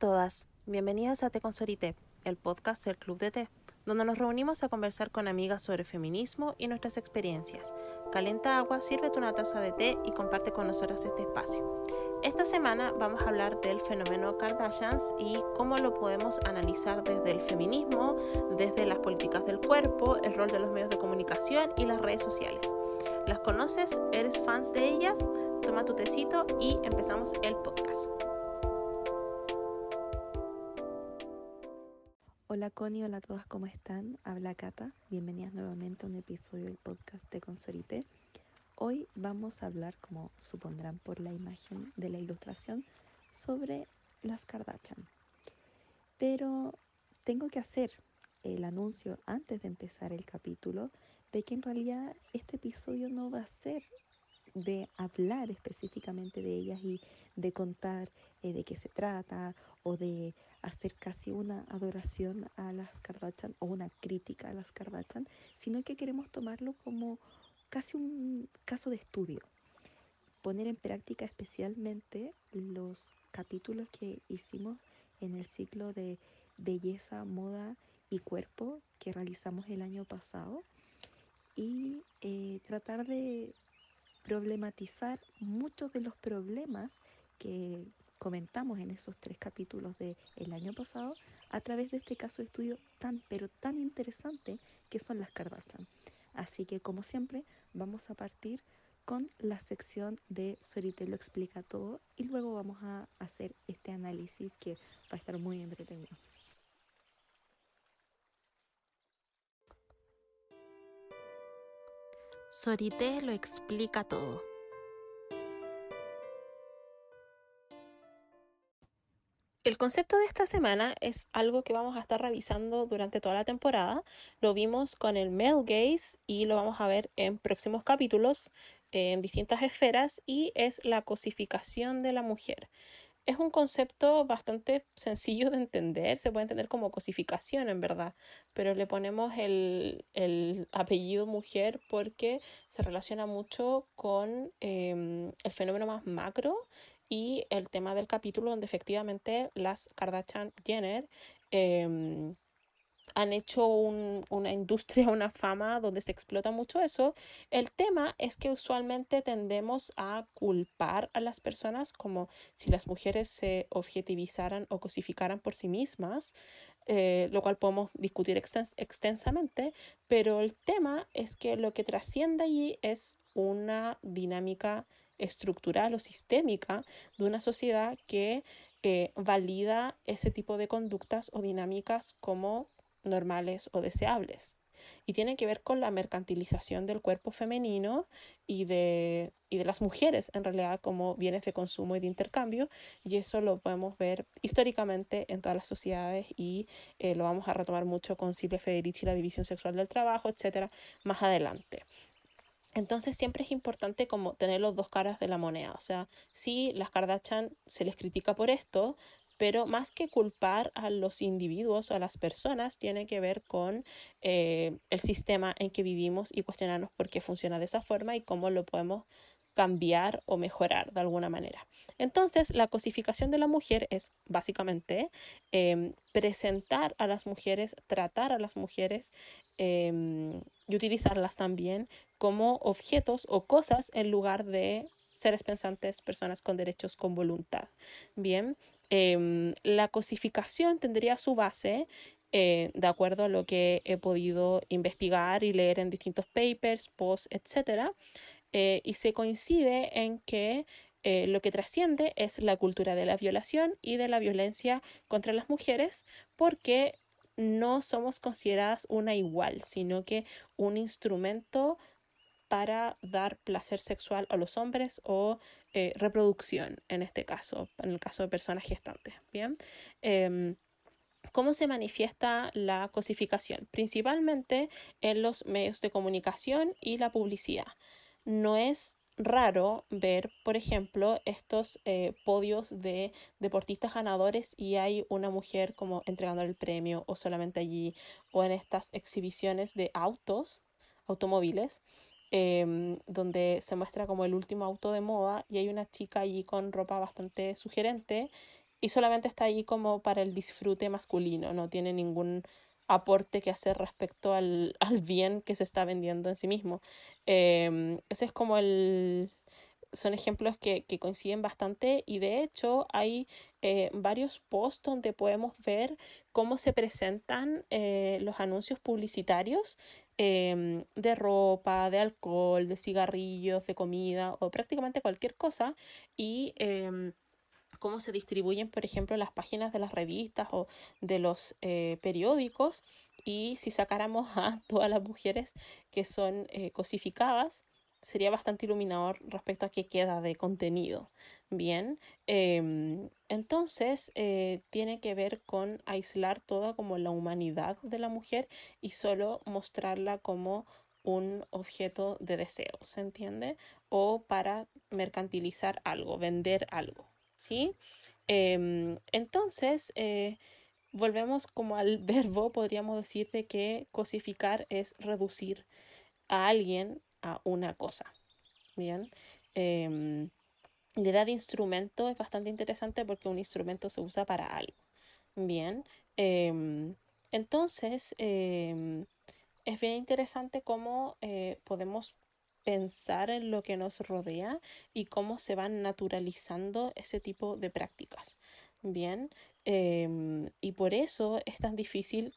Todas, bienvenidas a Té con el podcast del Club de Té, donde nos reunimos a conversar con amigas sobre feminismo y nuestras experiencias. Calenta agua, sírvete una taza de té y comparte con nosotras este espacio. Esta semana vamos a hablar del fenómeno Kardashians y cómo lo podemos analizar desde el feminismo, desde las políticas del cuerpo, el rol de los medios de comunicación y las redes sociales. ¿Las conoces? ¿Eres fans de ellas? Toma tu tecito y empezamos el podcast. Hola Connie, hola a todas, ¿cómo están? Habla Cata, bienvenidas nuevamente a un episodio del podcast de Consorite. Hoy vamos a hablar, como supondrán por la imagen de la ilustración, sobre las Kardashian. Pero tengo que hacer el anuncio antes de empezar el capítulo de que en realidad este episodio no va a ser de hablar específicamente de ellas y de contar eh, de qué se trata o de hacer casi una adoración a las Kardashian o una crítica a las Kardashian, sino que queremos tomarlo como casi un caso de estudio, poner en práctica especialmente los capítulos que hicimos en el ciclo de belleza, moda y cuerpo que realizamos el año pasado y eh, tratar de problematizar muchos de los problemas que comentamos en esos tres capítulos del el año pasado a través de este caso de estudio tan pero tan interesante que son las Kardashian. Así que como siempre vamos a partir con la sección de Sorite lo explica todo y luego vamos a hacer este análisis que va a estar muy entretenido. Sorité lo explica todo. El concepto de esta semana es algo que vamos a estar revisando durante toda la temporada. Lo vimos con el male gaze y lo vamos a ver en próximos capítulos en distintas esferas y es la cosificación de la mujer es un concepto bastante sencillo de entender, se puede entender como cosificación en verdad, pero le ponemos el, apellido mujer porque se relaciona mucho con em, el fenómeno más macro y el tema del capítulo donde efectivamente las Kardashian Jenner em, han hecho una industria, una fama donde se explota mucho eso. El tema es que usualmente tendemos a culpar a las personas como si las mujeres se objetivizaran o cosificaran por sí mismas, eh, lo cual podemos discutir extensamente, pero el tema es que lo que trasciende allí es una dinámica estructural o sistémica de una sociedad que eh, valida ese tipo de conductas o dinámicas como normales o deseables. Y tiene que ver con la mercantilización del cuerpo femenino y de, y de las mujeres, en realidad, como bienes de consumo y de intercambio. Y eso lo podemos ver históricamente en todas las sociedades y eh, lo vamos a retomar mucho con Silvia Federici, la división sexual del trabajo, etcétera, más adelante. Entonces siempre es importante como tener los dos caras de la moneda. O sea, si las Kardashian se les critica por esto, pero más que culpar a los individuos o a las personas, tiene que ver con eh, el sistema en que vivimos y cuestionarnos por qué funciona de esa forma y cómo lo podemos cambiar o mejorar de alguna manera. Entonces, la cosificación de la mujer es básicamente em, presentar a las mujeres, tratar a las mujeres em, y utilizarlas también como objetos o cosas en lugar de seres pensantes, personas con derechos con voluntad. Bien, Em, la cosificación tendría su base, eh, de acuerdo a lo que he podido investigar y leer en distintos papers, posts, etc. Eh, y se coincide en que eh, lo que trasciende es la cultura de la violación y de la violencia contra las mujeres, porque no somos consideradas una igual, sino que un instrumento para dar placer sexual a los hombres o eh, reproducción, en este caso, en el caso de personas gestantes. Bien. Em, ¿Cómo se manifiesta la cosificación? Principalmente en los medios de comunicación y la publicidad. No es raro ver, por ejemplo, estos eh, podios de deportistas ganadores y hay una mujer como entregando el premio o solamente allí, o en estas exhibiciones de autos, automóviles, Em, donde se muestra como el último auto de moda y hay una chica allí con ropa bastante sugerente y solamente está ahí como para el disfrute masculino, no tiene ningún aporte que hacer respecto al, al bien que se está vendiendo en sí mismo. Em, ese es como el, son ejemplos que, que, coinciden bastante y de hecho hay eh, varios posts donde podemos ver cómo se presentan eh, los anuncios publicitarios eh, de ropa, de alcohol, de cigarrillos, de comida o prácticamente cualquier cosa y em, cómo se distribuyen, por ejemplo, las páginas de las revistas o de los eh, periódicos y si sacáramos a todas las mujeres que son eh, cosificadas, sería bastante iluminador respecto a qué queda de contenido. Bien, em, entonces eh, tiene que ver con aislar toda como la humanidad de la mujer y solo mostrarla como un objeto de deseo, ¿se entiende? O para mercantilizar algo, vender algo, ¿sí? Em, entonces, eh, volvemos como al verbo, podríamos decir de que cosificar es reducir a alguien a una cosa. Bien. Eh, la idea de instrumento es bastante interesante porque un instrumento se usa para algo. Bien. Eh, entonces, eh, es bien interesante cómo eh, podemos pensar en lo que nos rodea y cómo se van naturalizando ese tipo de prácticas. Bien. y por eso es tan difícil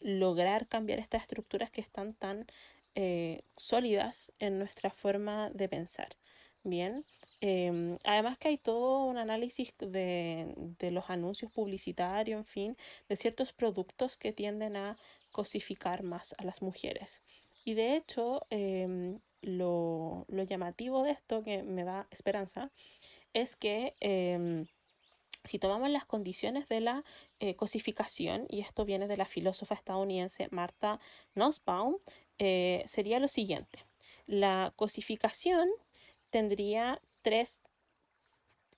lograr cambiar estas estructuras que están tan eh, sólidas en nuestra forma de pensar. Bien, eh, además que hay todo un análisis de, de, los anuncios publicitarios, en fin, de ciertos productos que tienden a cosificar más a las mujeres. Y de hecho, eh, lo, lo, llamativo de esto que me da esperanza es que em, si tomamos las condiciones de la eh, cosificación, y esto viene de la filósofa estadounidense Martha Nussbaum, eh, sería lo siguiente. La cosificación tendría tres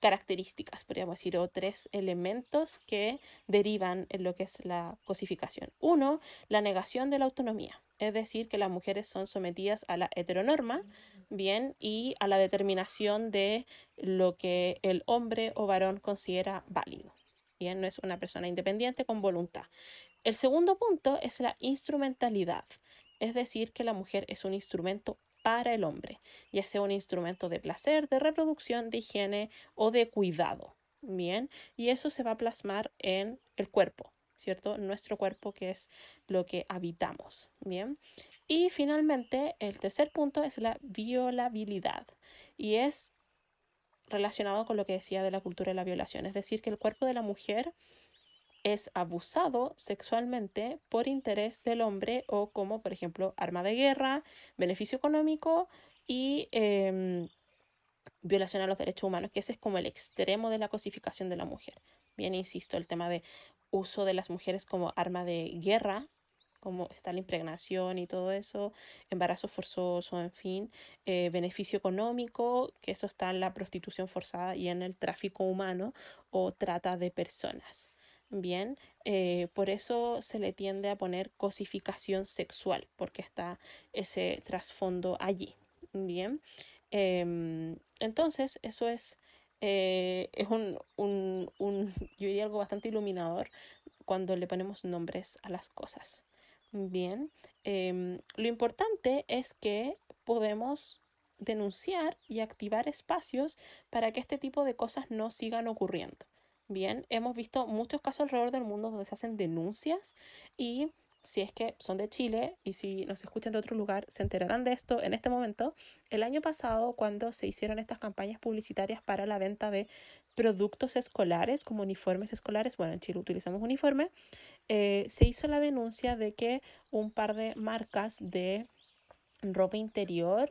características, podríamos decir, o tres elementos que derivan en lo que es la cosificación. Uno, la negación de la autonomía, es decir, que las mujeres son sometidas a la heteronorma, bien, y a la determinación de lo que el hombre o varón considera válido. Bien, no es una persona independiente con voluntad. El segundo punto es la instrumentalidad, es decir, que la mujer es un instrumento para el hombre, ya sea un instrumento de placer, de reproducción, de higiene o de cuidado. Bien, y eso se va a plasmar en el cuerpo, ¿cierto? Nuestro cuerpo que es lo que habitamos. Bien, y finalmente el tercer punto es la violabilidad y es relacionado con lo que decía de la cultura de la violación, es decir, que el cuerpo de la mujer es abusado sexualmente por interés del hombre o como, por ejemplo, arma de guerra, beneficio económico y eh, violación a los derechos humanos, que ese es como el extremo de la cosificación de la mujer. Bien, insisto, el tema de uso de las mujeres como arma de guerra, como está la impregnación y todo eso, embarazo forzoso, en fin, eh, beneficio económico, que eso está en la prostitución forzada y en el tráfico humano o trata de personas. Bien, eh, por eso se le tiende a poner cosificación sexual, porque está ese trasfondo allí. Bien, eh, entonces eso es, eh, es un, un, un, yo diría algo bastante iluminador cuando le ponemos nombres a las cosas. Bien, em, lo importante es que podemos denunciar y activar espacios para que este tipo de cosas no sigan ocurriendo. Bien, hemos visto muchos casos alrededor del mundo donde se hacen denuncias y si es que son de Chile y si nos escuchan de otro lugar, se enterarán de esto en este momento. El año pasado, cuando se hicieron estas campañas publicitarias para la venta de productos escolares, como uniformes escolares, bueno, en Chile utilizamos uniforme, eh, se hizo la denuncia de que un par de marcas de ropa interior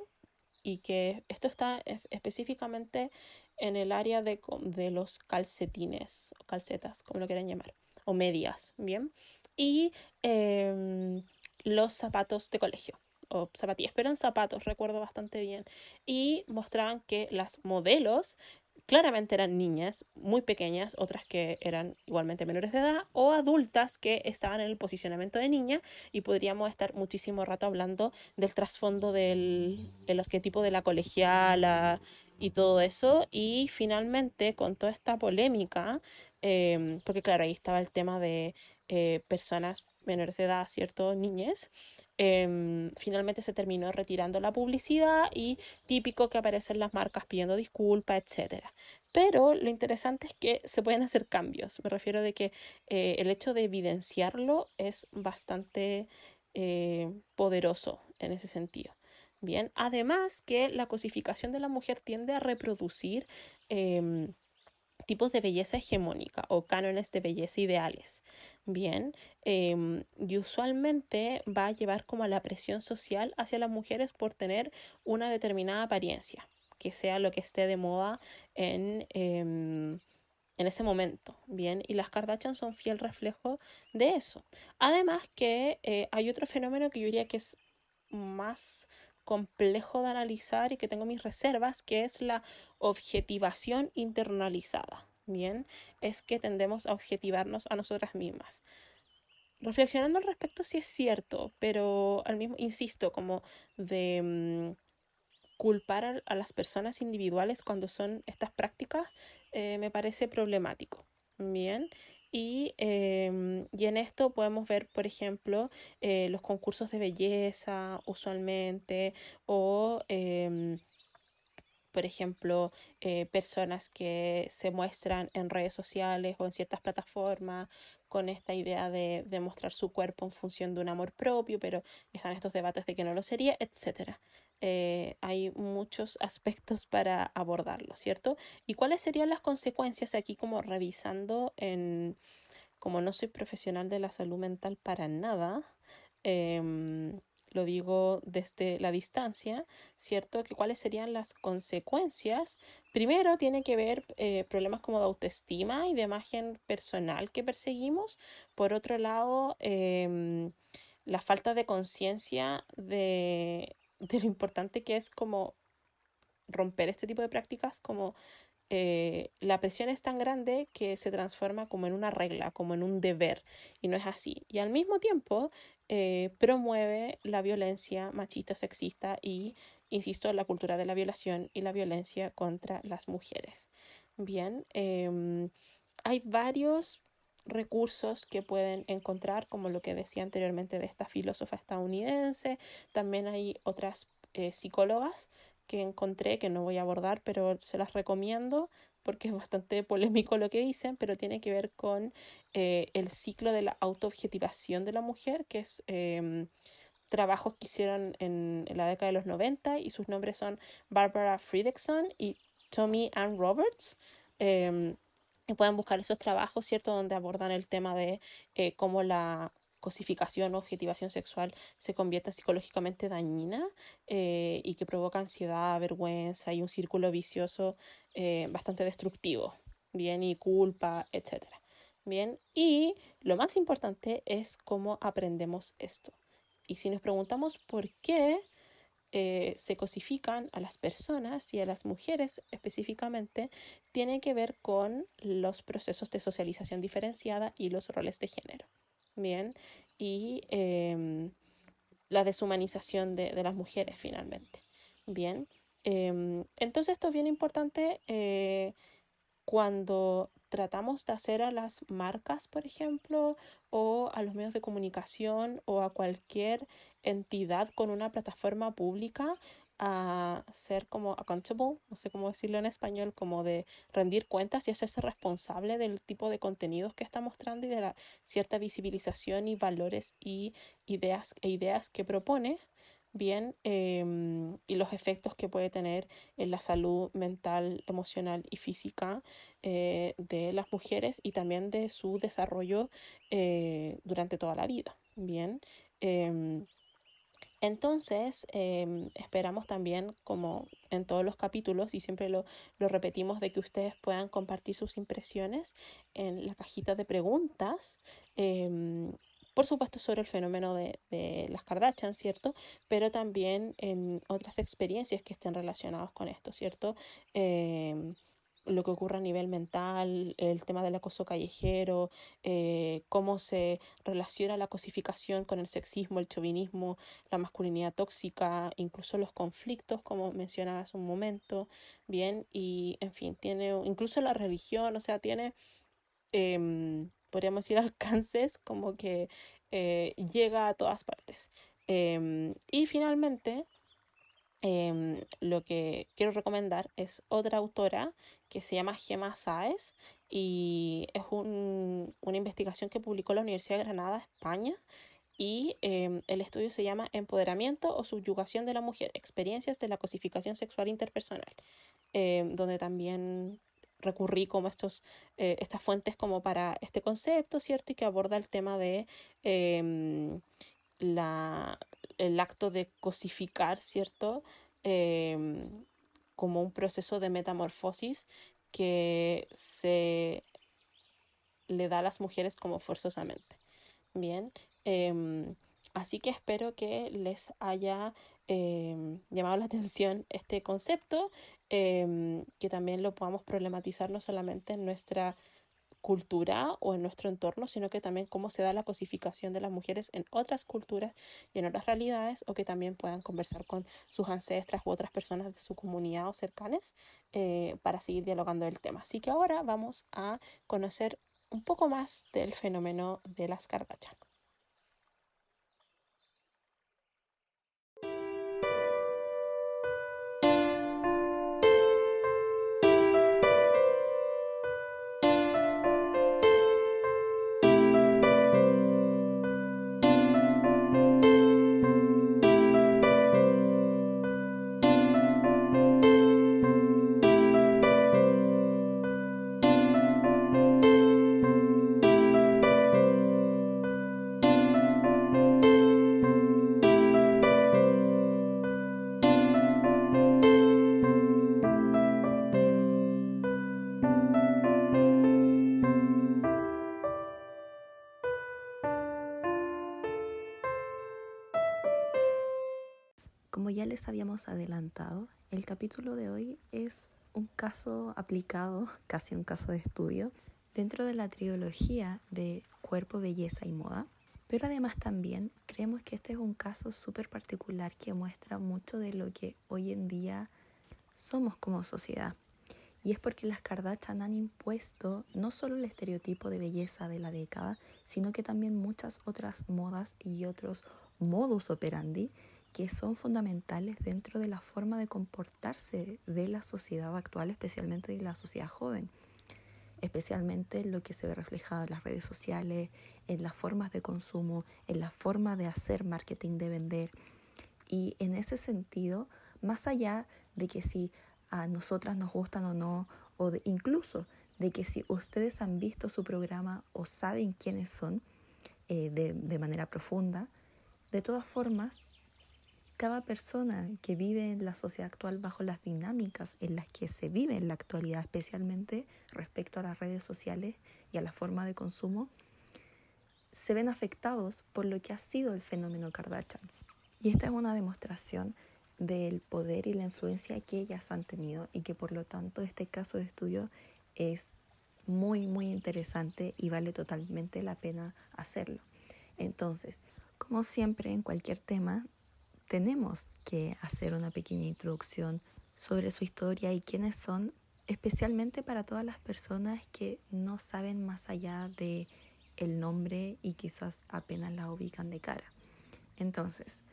y que esto está específicamente en el área de, de los calcetines, o calcetas, como lo quieran llamar, o medias, ¿bien? Y eh, los zapatos de colegio o zapatillas, pero en zapatos, recuerdo bastante bien. Y mostraban que las modelos claramente eran niñas muy pequeñas, otras que eran igualmente menores de edad o adultas que estaban en el posicionamiento de niña y podríamos estar muchísimo rato hablando del trasfondo del el arquetipo de la colegiala, y todo eso. Y finalmente, con toda esta polémica, em, porque claro, ahí estaba el tema de eh, personas menores de edad, ¿cierto? Niñez. em, finalmente se terminó retirando la publicidad y típico que aparecen las marcas pidiendo disculpas, etcétera. Pero lo interesante es que se pueden hacer cambios. Me refiero de que eh, el hecho de evidenciarlo es bastante eh, poderoso en ese sentido. Bien, además que la cosificación de la mujer tiende a reproducir em, tipos de belleza hegemónica o cánones de belleza ideales. Bien, em, y usualmente va a llevar como a la presión social hacia las mujeres por tener una determinada apariencia, que sea lo que esté de moda en, em, en ese momento. Bien, y las Kardashian son fiel reflejo de eso. Además que eh, hay otro fenómeno que yo diría que es más complejo de analizar y que tengo mis reservas, que es la objetivación internalizada. Bien, es que tendemos a objetivarnos a nosotras mismas. Reflexionando al respecto, sí es cierto, pero al mismo, insisto, como de mm, culpar a, las personas individuales cuando son estas prácticas, eh, me parece problemático. Bien, y, em, y en esto podemos ver, por ejemplo, eh, los concursos de belleza usualmente o, em, por ejemplo, eh, personas que se muestran en redes sociales o en ciertas plataformas con esta idea de, de mostrar su cuerpo en función de un amor propio, pero están estos debates de que no lo sería, etcétera. Eh, hay muchos aspectos para abordarlo, ¿cierto? ¿Y cuáles serían las consecuencias aquí como revisando en, como no soy profesional de la salud mental para nada, em, lo digo desde la distancia, ¿cierto? Que cuáles serían las consecuencias. Primero tiene que ver eh, problemas como de autoestima y de imagen personal que perseguimos. Por otro lado, em, la falta de conciencia de, lo importante que es como romper este tipo de prácticas, como eh, la presión es tan grande que se transforma como en una regla, como en un deber, y no es así. Y al mismo tiempo eh, promueve la violencia machista, sexista y, insisto, la cultura de la violación y la violencia contra las mujeres. Bien, em, hay varios recursos que pueden encontrar, como lo que decía anteriormente de esta filósofa estadounidense. También hay otras eh, psicólogas que encontré, que no voy a abordar, pero se las recomiendo porque es bastante polémico lo que dicen, pero tiene que ver con eh, el ciclo de la autoobjetivación de la mujer, que es eh, trabajos que hicieron en, la década de los 90 y sus nombres son Barbara Fredrickson y Tommy Ann Roberts. Eh, y pueden buscar esos trabajos, ¿cierto?, donde abordan el tema de eh, cómo la cosificación o objetivación sexual se convierte psicológicamente dañina eh, y que provoca ansiedad, vergüenza y un círculo vicioso eh, bastante destructivo, bien, y culpa, etc. Bien, y lo más importante es cómo aprendemos esto. Y si nos preguntamos por qué eh, se cosifican a las personas y a las mujeres específicamente, tiene que ver con los procesos de socialización diferenciada y los roles de género. Bien, y eh, la deshumanización de, de, las mujeres finalmente. Bien, eh, entonces esto es bien importante eh, cuando tratamos de hacer a las marcas, por ejemplo, o a los medios de comunicación o a cualquier entidad con una plataforma pública a ser como accountable, no sé cómo decirlo en español, como de rendir cuentas y hacerse responsable del tipo de contenidos que está mostrando y de la cierta visibilización y valores y ideas e ideas que propone, bien, eh, y los efectos que puede tener en la salud mental, emocional y física eh, de las mujeres y también de su desarrollo eh, durante toda la vida, bien. Entonces, eh, esperamos también, como en todos los capítulos, y siempre lo, lo, repetimos, de que ustedes puedan compartir sus impresiones en la cajita de preguntas. Eh, por supuesto, sobre el fenómeno de, de, las Kardashian, ¿cierto? Pero también en otras experiencias que estén relacionadas con esto, ¿cierto? Eh, lo que ocurre a nivel mental, el tema del acoso callejero, eh, cómo se relaciona la cosificación con el sexismo, el chauvinismo, la masculinidad tóxica, incluso los conflictos, como mencionaba hace un momento, bien, y en fin, tiene incluso la religión, o sea, tiene, em, podríamos decir, alcances como que eh, llega a todas partes. Em, y finalmente, Em, lo que quiero recomendar es otra autora que se llama Gemma Sáez y es una investigación que publicó la Universidad de Granada, España. Y em, el estudio se llama Empoderamiento o Subyugación de la Mujer, experiencias de la cosificación sexual interpersonal, em, donde también recurrí como estos, eh, estas fuentes como para este concepto, ¿cierto? Y que aborda el tema de la, el acto de cosificar, ¿cierto? Em, como un proceso de metamorfosis que se le da a las mujeres como forzosamente. Bien, em, así que espero que les haya em, llamado la atención este concepto, que también lo podamos problematizar no solamente en nuestra cultura o en nuestro entorno, sino que también cómo se da la cosificación de las mujeres en otras culturas y en otras realidades, o que también puedan conversar con sus ancestras u otras personas de su comunidad o cercanas eh, para seguir dialogando el tema. Así que ahora vamos a conocer un poco más del fenómeno de las Kardashian. Adelantado, el capítulo de hoy es un caso aplicado, casi un caso de estudio, dentro de la trilogía de cuerpo, belleza y moda. Pero además también creemos que este es un caso súper particular que muestra mucho de lo que hoy en día somos como sociedad. Y es porque las Kardashian han impuesto no solo el estereotipo de belleza de la década, sino que también muchas otras modas y otros modus operandi que son fundamentales dentro de la forma de comportarse de la sociedad actual, especialmente de la sociedad joven, especialmente lo que se ve reflejado en las redes sociales, en las formas de consumo, en la forma de hacer marketing, de vender. Y en ese sentido, más allá de que si a nosotras nos gustan o no, o incluso de que si ustedes han visto su programa o saben quiénes son eh, de, de manera profunda, de todas formas, cada persona que vive en la sociedad actual bajo las dinámicas en las que se vive en la actualidad, especialmente respecto a las redes sociales y a la forma de consumo, se ven afectados por lo que ha sido el fenómeno Kardashian. Y esta es una demostración del poder y la influencia que ellas han tenido y que por lo tanto este caso de estudio es muy muy interesante y vale totalmente la pena hacerlo. Entonces, como siempre en cualquier tema, tenemos que hacer una pequeña introducción sobre su historia y quiénes son, especialmente para todas las personas que no saben más allá de el nombre y quizás apenas la ubican de cara. Entonces,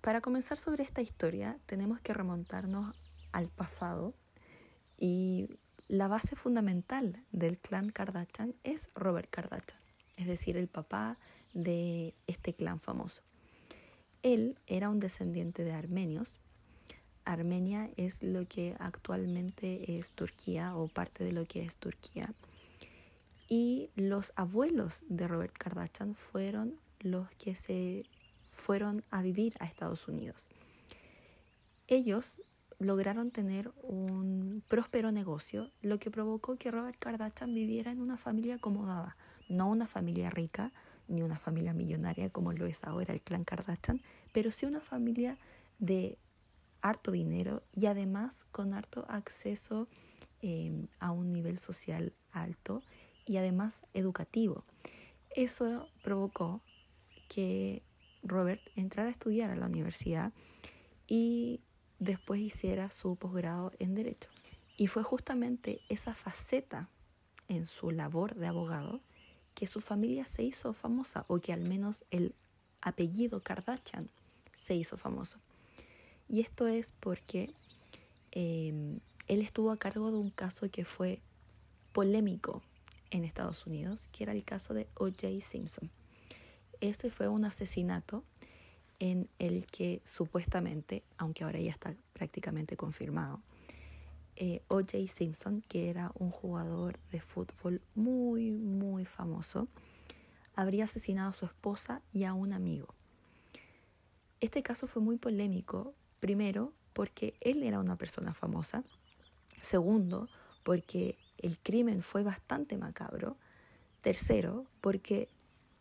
para comenzar sobre esta historia, tenemos que remontarnos al pasado y la base fundamental del clan Kardashian es Robert Kardashian, es decir, el papá de este clan famoso. Él era un descendiente de armenios. Armenia es lo que actualmente es Turquía o parte de lo que es Turquía. Y los abuelos de Robert Kardashian fueron los que se fueron a vivir a Estados Unidos. Ellos lograron tener un próspero negocio, lo que provocó que Robert Kardashian viviera en una familia acomodada, no una familia rica, ni una familia millonaria como lo es ahora el clan Kardashian, pero sí una familia de harto dinero y además con harto acceso em, a un nivel social alto y además educativo. Eso provocó que Robert entrara a estudiar a la universidad y después hiciera su posgrado en Derecho. Y fue justamente esa faceta en su labor de abogado que su familia se hizo famosa o que al menos el apellido Kardashian se hizo famoso. Y esto es porque em, él estuvo a cargo de un caso que fue polémico en Estados Unidos, que era el caso de O.J. Simpson. Ese fue un asesinato en el que supuestamente, aunque ahora ya está prácticamente confirmado, eh, O.J. Simpson, que era un jugador de fútbol muy, muy famoso, habría asesinado a su esposa y a un amigo. Este caso fue muy polémico, primero porque él era una persona famosa, segundo porque el crimen fue bastante macabro, tercero porque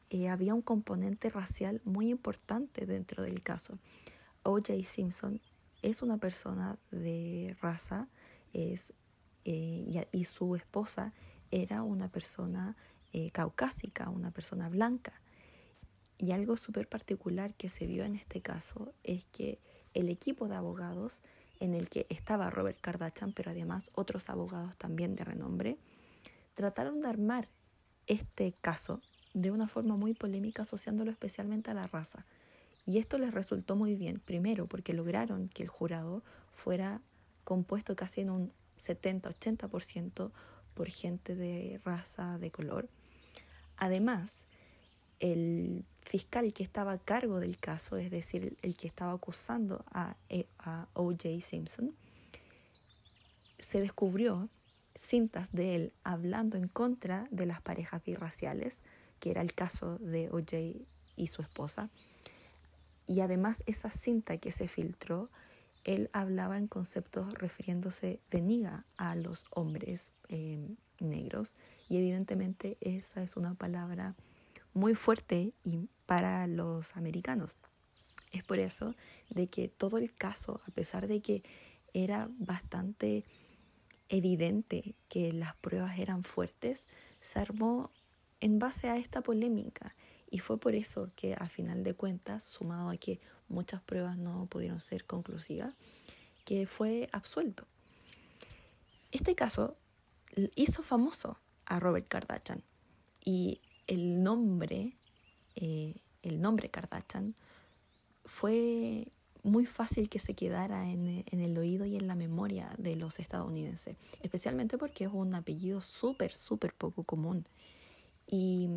eh, había un componente racial muy importante dentro del caso. O.J. Simpson es una persona de raza eh, y, su esposa era una persona eh, caucásica, una persona blanca. Y algo súper particular que se vio en este caso es que el equipo de abogados en el que estaba Robert Kardashian, pero además otros abogados también de renombre, trataron de armar este caso de una forma muy polémica asociándolo especialmente a la raza. Y esto les resultó muy bien, primero porque lograron que el jurado fuera compuesto casi en un 70-80% por gente de raza de color. Además, el fiscal que estaba a cargo del caso, es decir, el que estaba acusando a, eh, a O.J. Simpson, se descubrió cintas de él hablando en contra de las parejas birraciales, que era el caso de O.J. y su esposa. Y además esa cinta que se filtró él hablaba en conceptos refiriéndose de niga a los hombres em, negros y evidentemente esa es una palabra muy fuerte y para los americanos. Es por eso de que todo el caso, a pesar de que era bastante evidente que las pruebas eran fuertes, se armó en base a esta polémica y fue por eso que a final de cuentas, sumado a que muchas pruebas no pudieron ser conclusivas, que fue absuelto. Este caso hizo famoso a Robert Kardashian y el nombre, eh, el nombre Kardashian fue muy fácil que se quedara en, en, el oído y en la memoria de los estadounidenses, especialmente porque es un apellido súper, súper poco común. Y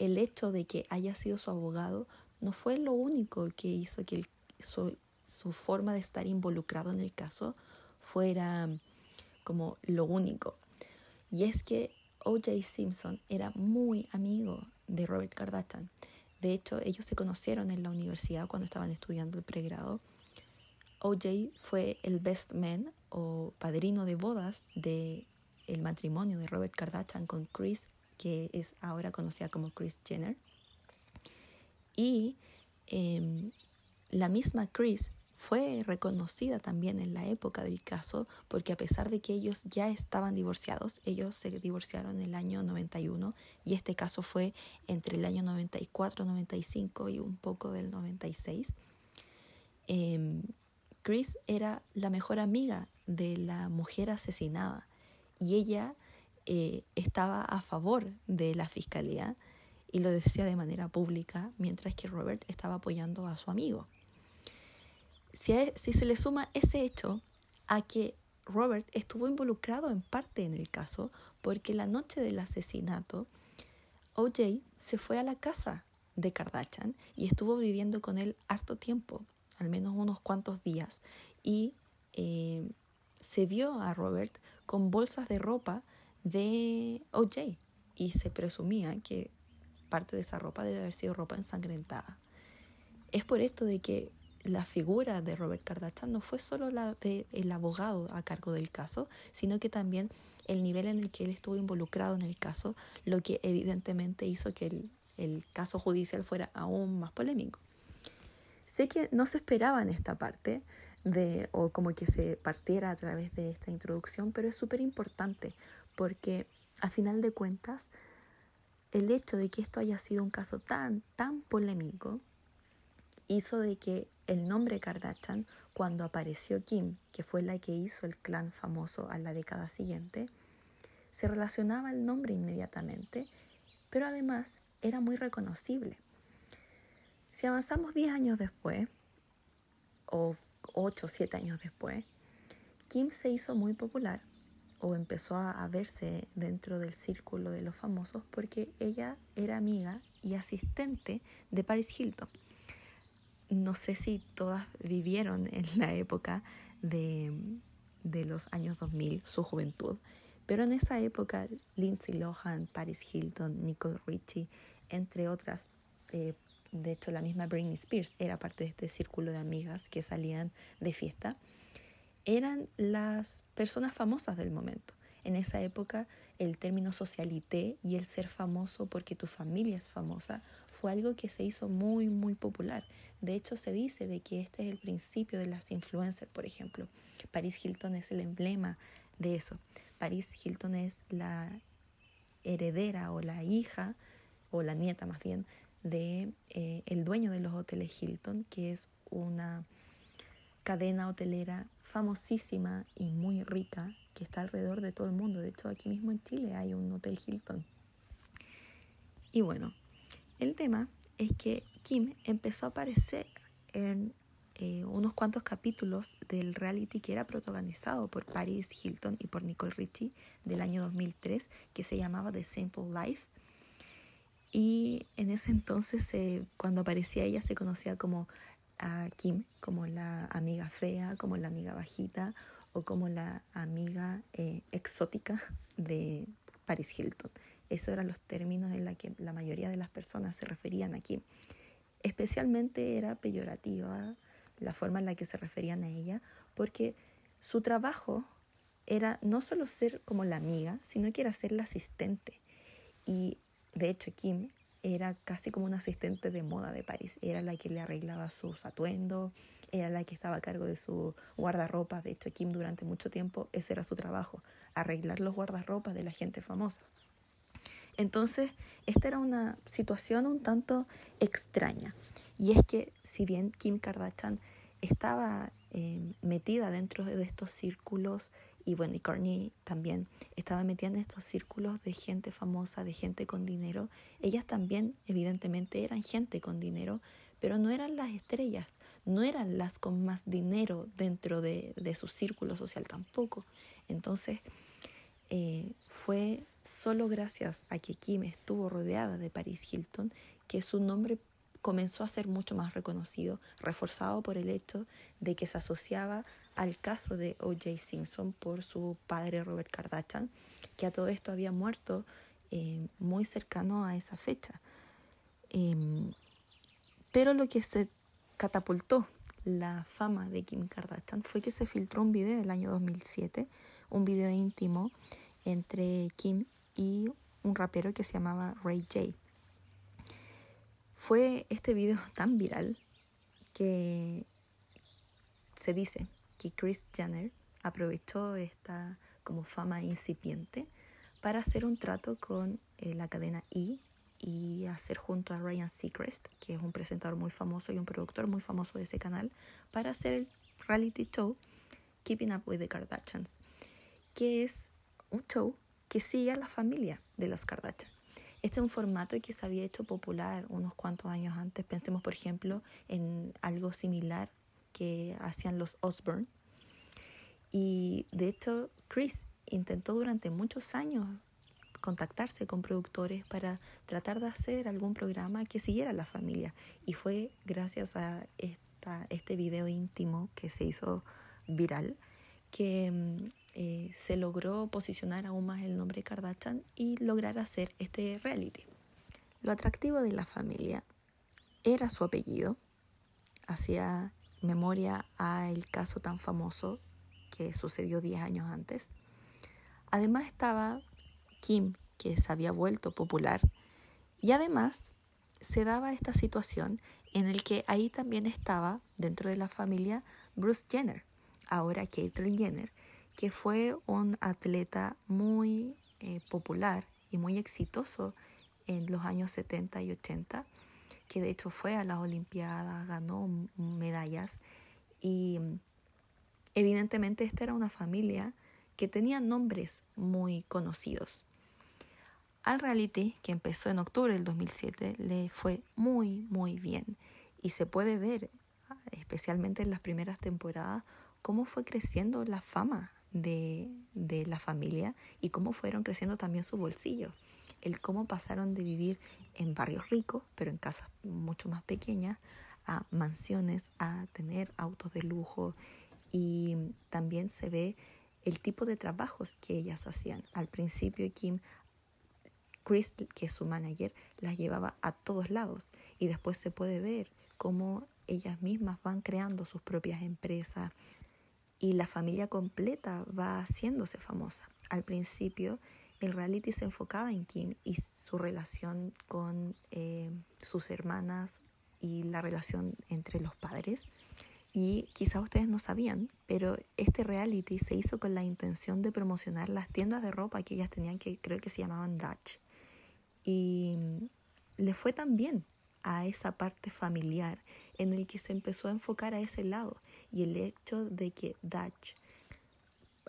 el hecho de que haya sido su abogado no fue lo único que hizo que su, su, forma de estar involucrado en el caso fuera como lo único. Y es que O.J. Simpson era muy amigo de Robert Kardashian. De hecho, ellos se conocieron en la universidad cuando estaban estudiando el pregrado. O.J. fue el best man o padrino de bodas de matrimonio de Robert Kardashian con Chris, que es ahora conocida como Chris Jenner. Y em, la misma Chris fue reconocida también en la época del caso porque a pesar de que ellos ya estaban divorciados, ellos se divorciaron en el año 91 y este caso fue entre el año 94, 95 y un poco del 96. Em, Chris era la mejor amiga de la mujer asesinada y ella eh, estaba a favor de la fiscalía y lo decía de manera pública, mientras que Robert estaba apoyando a su amigo. Si, si se le suma ese hecho a que Robert estuvo involucrado en parte en el caso, porque la noche del asesinato, OJ se fue a la casa de Kardashian y estuvo viviendo con él harto tiempo, al menos unos cuantos días, y eh, se vio a Robert con bolsas de ropa de OJ y se presumía que parte de esa ropa debe haber sido ropa ensangrentada. Es por esto de que la figura de Robert Kardashian no fue solo la del abogado a cargo del caso, sino que también el nivel en el que él estuvo involucrado en el caso, lo que evidentemente hizo que el, el caso judicial fuera aún más polémico. Sé que no se esperaba en esta parte, de, o como que se partiera a través de esta introducción, pero es súper importante porque a final de cuentas el hecho de que esto haya sido un caso tan, tan polémico hizo de que el nombre Kardashian, cuando apareció Kim, que fue la que hizo el clan famoso a la década siguiente, se relacionaba el nombre inmediatamente, pero además era muy reconocible. Si avanzamos 10 años después, o 8 o 7 años después, Kim se hizo muy popular o empezó a, verse dentro del círculo de los famosos porque ella era amiga y asistente de Paris Hilton. No sé si todas vivieron en la época de, de los años 2000, su juventud, pero en esa época Lindsay Lohan, Paris Hilton, Nicole Richie, entre otras, eh, de hecho la misma Britney Spears era parte de este círculo de amigas que salían de fiesta, eran las personas famosas del momento. En esa época el término socialité y el ser famoso porque tu familia es famosa fue algo que se hizo muy muy popular. De hecho se dice de que este es el principio de las influencers, por ejemplo. Paris Hilton es el emblema de eso. Paris Hilton es la heredera o la hija o la nieta más bien de eh, el dueño de los hoteles Hilton, que es una cadena hotelera famosísima y muy rica que está alrededor de todo el mundo. De hecho, aquí mismo en Chile hay un hotel Hilton. Y bueno, el tema es que Kim empezó a aparecer en eh, unos cuantos capítulos del reality que era protagonizado por Paris Hilton y por Nicole Richie del año 2003, que se llamaba The Simple Life. Y en ese entonces, cuando aparecía ella, se conocía como a Kim, como la amiga fea, como la amiga bajita o como la amiga eh, exótica de Paris Hilton. Esos eran los términos en los que la mayoría de las personas se referían a Kim. Especialmente era peyorativa la forma en la que se referían a ella, porque su trabajo era no solo ser como la amiga, sino que era ser la asistente. Y de hecho Kim era casi como una asistente de moda de París. Era la que le arreglaba sus atuendos, era la que estaba a cargo de su guardarropa. De hecho, Kim durante mucho tiempo ese era su trabajo, arreglar los guardarropas de la gente famosa. Entonces, esta era una situación un tanto extraña. Y es que si bien Kim Kardashian estaba eh, metida dentro de estos círculos y bueno, y Courtney también estaba metida en estos círculos de gente famosa, de gente con dinero. Ellas también, evidentemente, eran gente con dinero, pero no eran las estrellas, no eran las con más dinero dentro de, de su círculo social tampoco. Entonces, eh, fue solo gracias a que Kim estuvo rodeada de Paris Hilton que su nombre comenzó a ser mucho más reconocido, reforzado por el hecho de que se asociaba al caso de O.J. Simpson por su padre Robert Kardashian, que a todo esto había muerto eh, muy cercano a esa fecha. Em, pero lo que se catapultó la fama de Kim Kardashian fue que se filtró un video del año 2007, un video íntimo entre Kim y un rapero que se llamaba Ray J. Fue este video tan viral que se dice que Chris Jenner aprovechó esta como fama incipiente para hacer un trato con eh, la cadena E y hacer junto a Ryan Seacrest, que es un presentador muy famoso y un productor muy famoso de ese canal, para hacer el reality show Keeping Up with the Kardashians, que es un show que sigue a la familia de las Kardashians. Este es un formato que se había hecho popular unos cuantos años antes. Pensemos, por ejemplo, en algo similar que hacían los Osbourne. Y de hecho, Chris intentó durante muchos años contactarse con productores para tratar de hacer algún programa que siguiera a la familia. Y fue gracias a este video íntimo que se hizo viral que mm, eh, se logró posicionar aún más el nombre Kardashian y lograr hacer este reality. Lo atractivo de la familia era su apellido, hacía memoria a el caso tan famoso que sucedió 10 años antes. Además estaba Kim, que se había vuelto popular, y además se daba esta situación en el que ahí también estaba dentro de la familia Bruce Jenner, ahora Caitlyn Jenner, que fue un atleta muy eh, popular y muy exitoso en los años 70 y 80, que de hecho fue a las Olimpiadas, ganó medallas y evidentemente esta era una familia que tenía nombres muy conocidos. Al reality, que empezó en octubre del 2007, le fue muy, muy bien. Y se puede ver, especialmente en las primeras temporadas, cómo fue creciendo la fama de, de la familia y cómo fueron creciendo también sus bolsillos. El cómo pasaron de vivir en barrios ricos, pero en casas mucho más pequeñas, a mansiones, a tener autos de lujo. Y también se ve el tipo de trabajos que ellas hacían. Al principio Kim Chris, que es su manager, las llevaba a todos lados y después se puede ver cómo ellas mismas van creando sus propias empresas y la familia completa va haciéndose famosa. Al principio el reality se enfocaba en Kim y su relación con eh, sus hermanas y la relación entre los padres. Y quizás ustedes no sabían, pero este reality se hizo con la intención de promocionar las tiendas de ropa que ellas tenían, que creo que se llamaban Dutch. Y le fue tan bien a esa parte familiar en el que se empezó a enfocar a ese lado y el hecho de que Dutch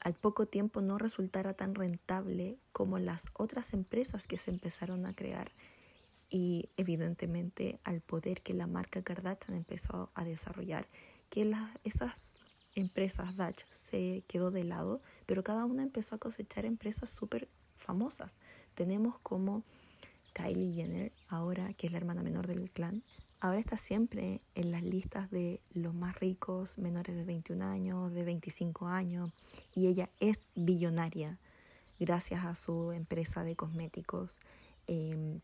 al poco tiempo no resultara tan rentable como las otras empresas que se empezaron a crear. Y evidentemente al poder que la marca Kardashian empezó a desarrollar que las, esas empresas Dutch se quedó de lado pero cada una empezó a cosechar empresas súper famosas. Tenemos como Kylie Jenner, ahora que es la hermana menor del clan, ahora está siempre en las listas de los más ricos, menores de 21 años, de 25 años, y ella es billonaria gracias a su empresa de cosméticos. Em,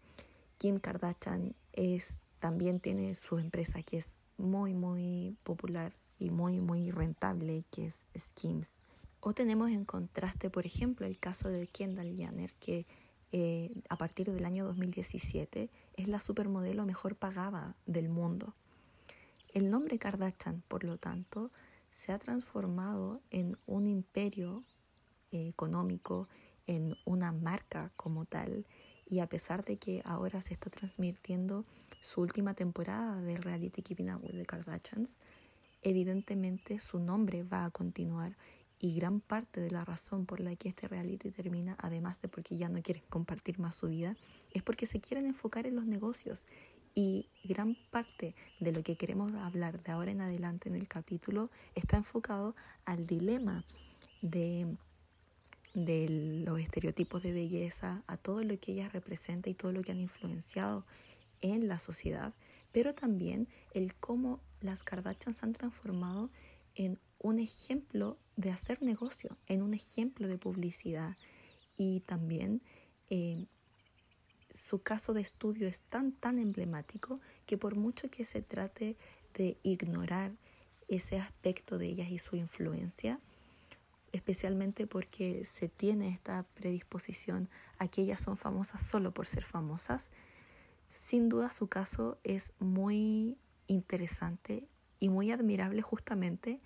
Kim Kardashian es, también tiene su empresa que es muy, muy popular y muy, muy rentable, que es Skims. O tenemos en contraste, por ejemplo, el caso de Kendall Jenner, que eh, a partir del año 2017 es la supermodelo mejor pagada del mundo. El nombre Kardashian, por lo tanto, se ha transformado en un imperio eh, económico, en una marca como tal, y a pesar de que ahora se está transmitiendo su última temporada de reality Keeping Up with the Kardashians, evidentemente su nombre va a continuar y gran parte de la razón por la que este reality termina, además de porque ya no quieren compartir más su vida, es porque se quieren enfocar en los negocios. Y gran parte de lo que queremos hablar de ahora en adelante en el capítulo está enfocado al dilema de, de los estereotipos de belleza, a todo lo que ella representa y todo lo que han influenciado en la sociedad, pero también el cómo las Kardashians han transformado en un ejemplo de hacer negocio, en un ejemplo de publicidad. Y también eh, su caso de estudio es tan, tan emblemático que por mucho que se trate de ignorar ese aspecto de ellas y su influencia, especialmente porque se tiene esta predisposición a que ellas son famosas solo por ser famosas, sin duda su caso es muy interesante y muy admirable justamente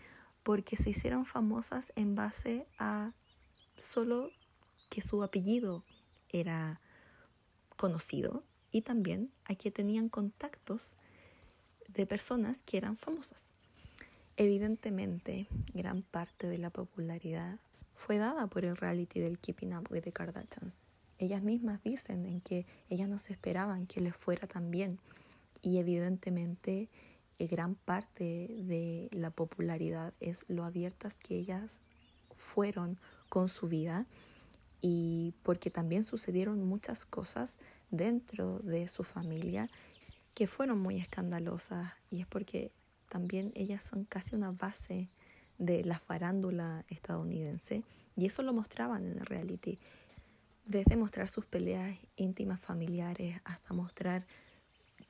porque se hicieron famosas en base a solo que su apellido era conocido y también a que tenían contactos de personas que eran famosas. Evidentemente, gran parte de la popularidad fue dada por el reality del Keeping Up with the Kardashians. Ellas mismas dicen en que ellas no se esperaban que les fuera tan bien y evidentemente gran parte de la popularidad es lo abiertas que ellas fueron con su vida y porque también sucedieron muchas cosas dentro de su familia que fueron muy escandalosas y es porque también ellas son casi una base de la farándula estadounidense y eso lo mostraban en el reality. Desde mostrar sus peleas íntimas familiares hasta mostrar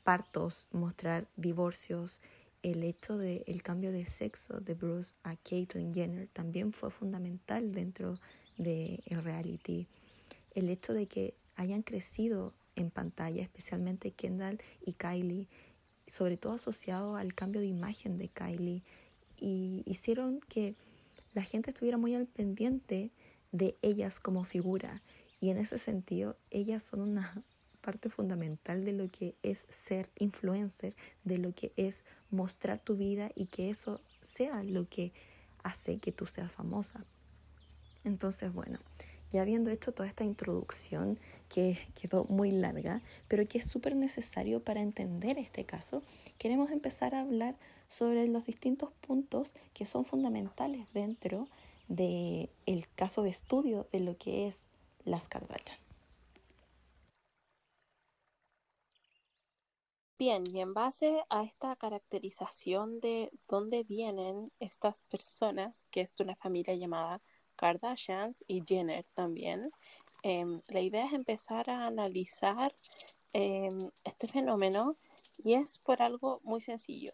partos, mostrar divorcios, el hecho del el cambio de sexo de Bruce a Caitlyn Jenner también fue fundamental dentro del reality. El hecho de que hayan crecido en pantalla, especialmente Kendall y Kylie, sobre todo asociado al cambio de imagen de Kylie, y hicieron que la gente estuviera muy al pendiente de ellas como figura. Y en ese sentido, ellas son una parte fundamental de lo que es ser influencer, de lo que es mostrar tu vida y que eso sea lo que hace que tú seas famosa. Entonces, bueno, ya habiendo hecho toda esta introducción que quedó muy larga, pero que es súper necesario para entender este caso, queremos empezar a hablar sobre los distintos puntos que son fundamentales dentro del el caso de estudio de lo que es las Kardashian. Bien, y en base a esta caracterización de dónde vienen estas personas, que es de una familia llamada Kardashians y Jenner también, em, la idea es empezar a analizar em, este fenómeno y es por algo muy sencillo.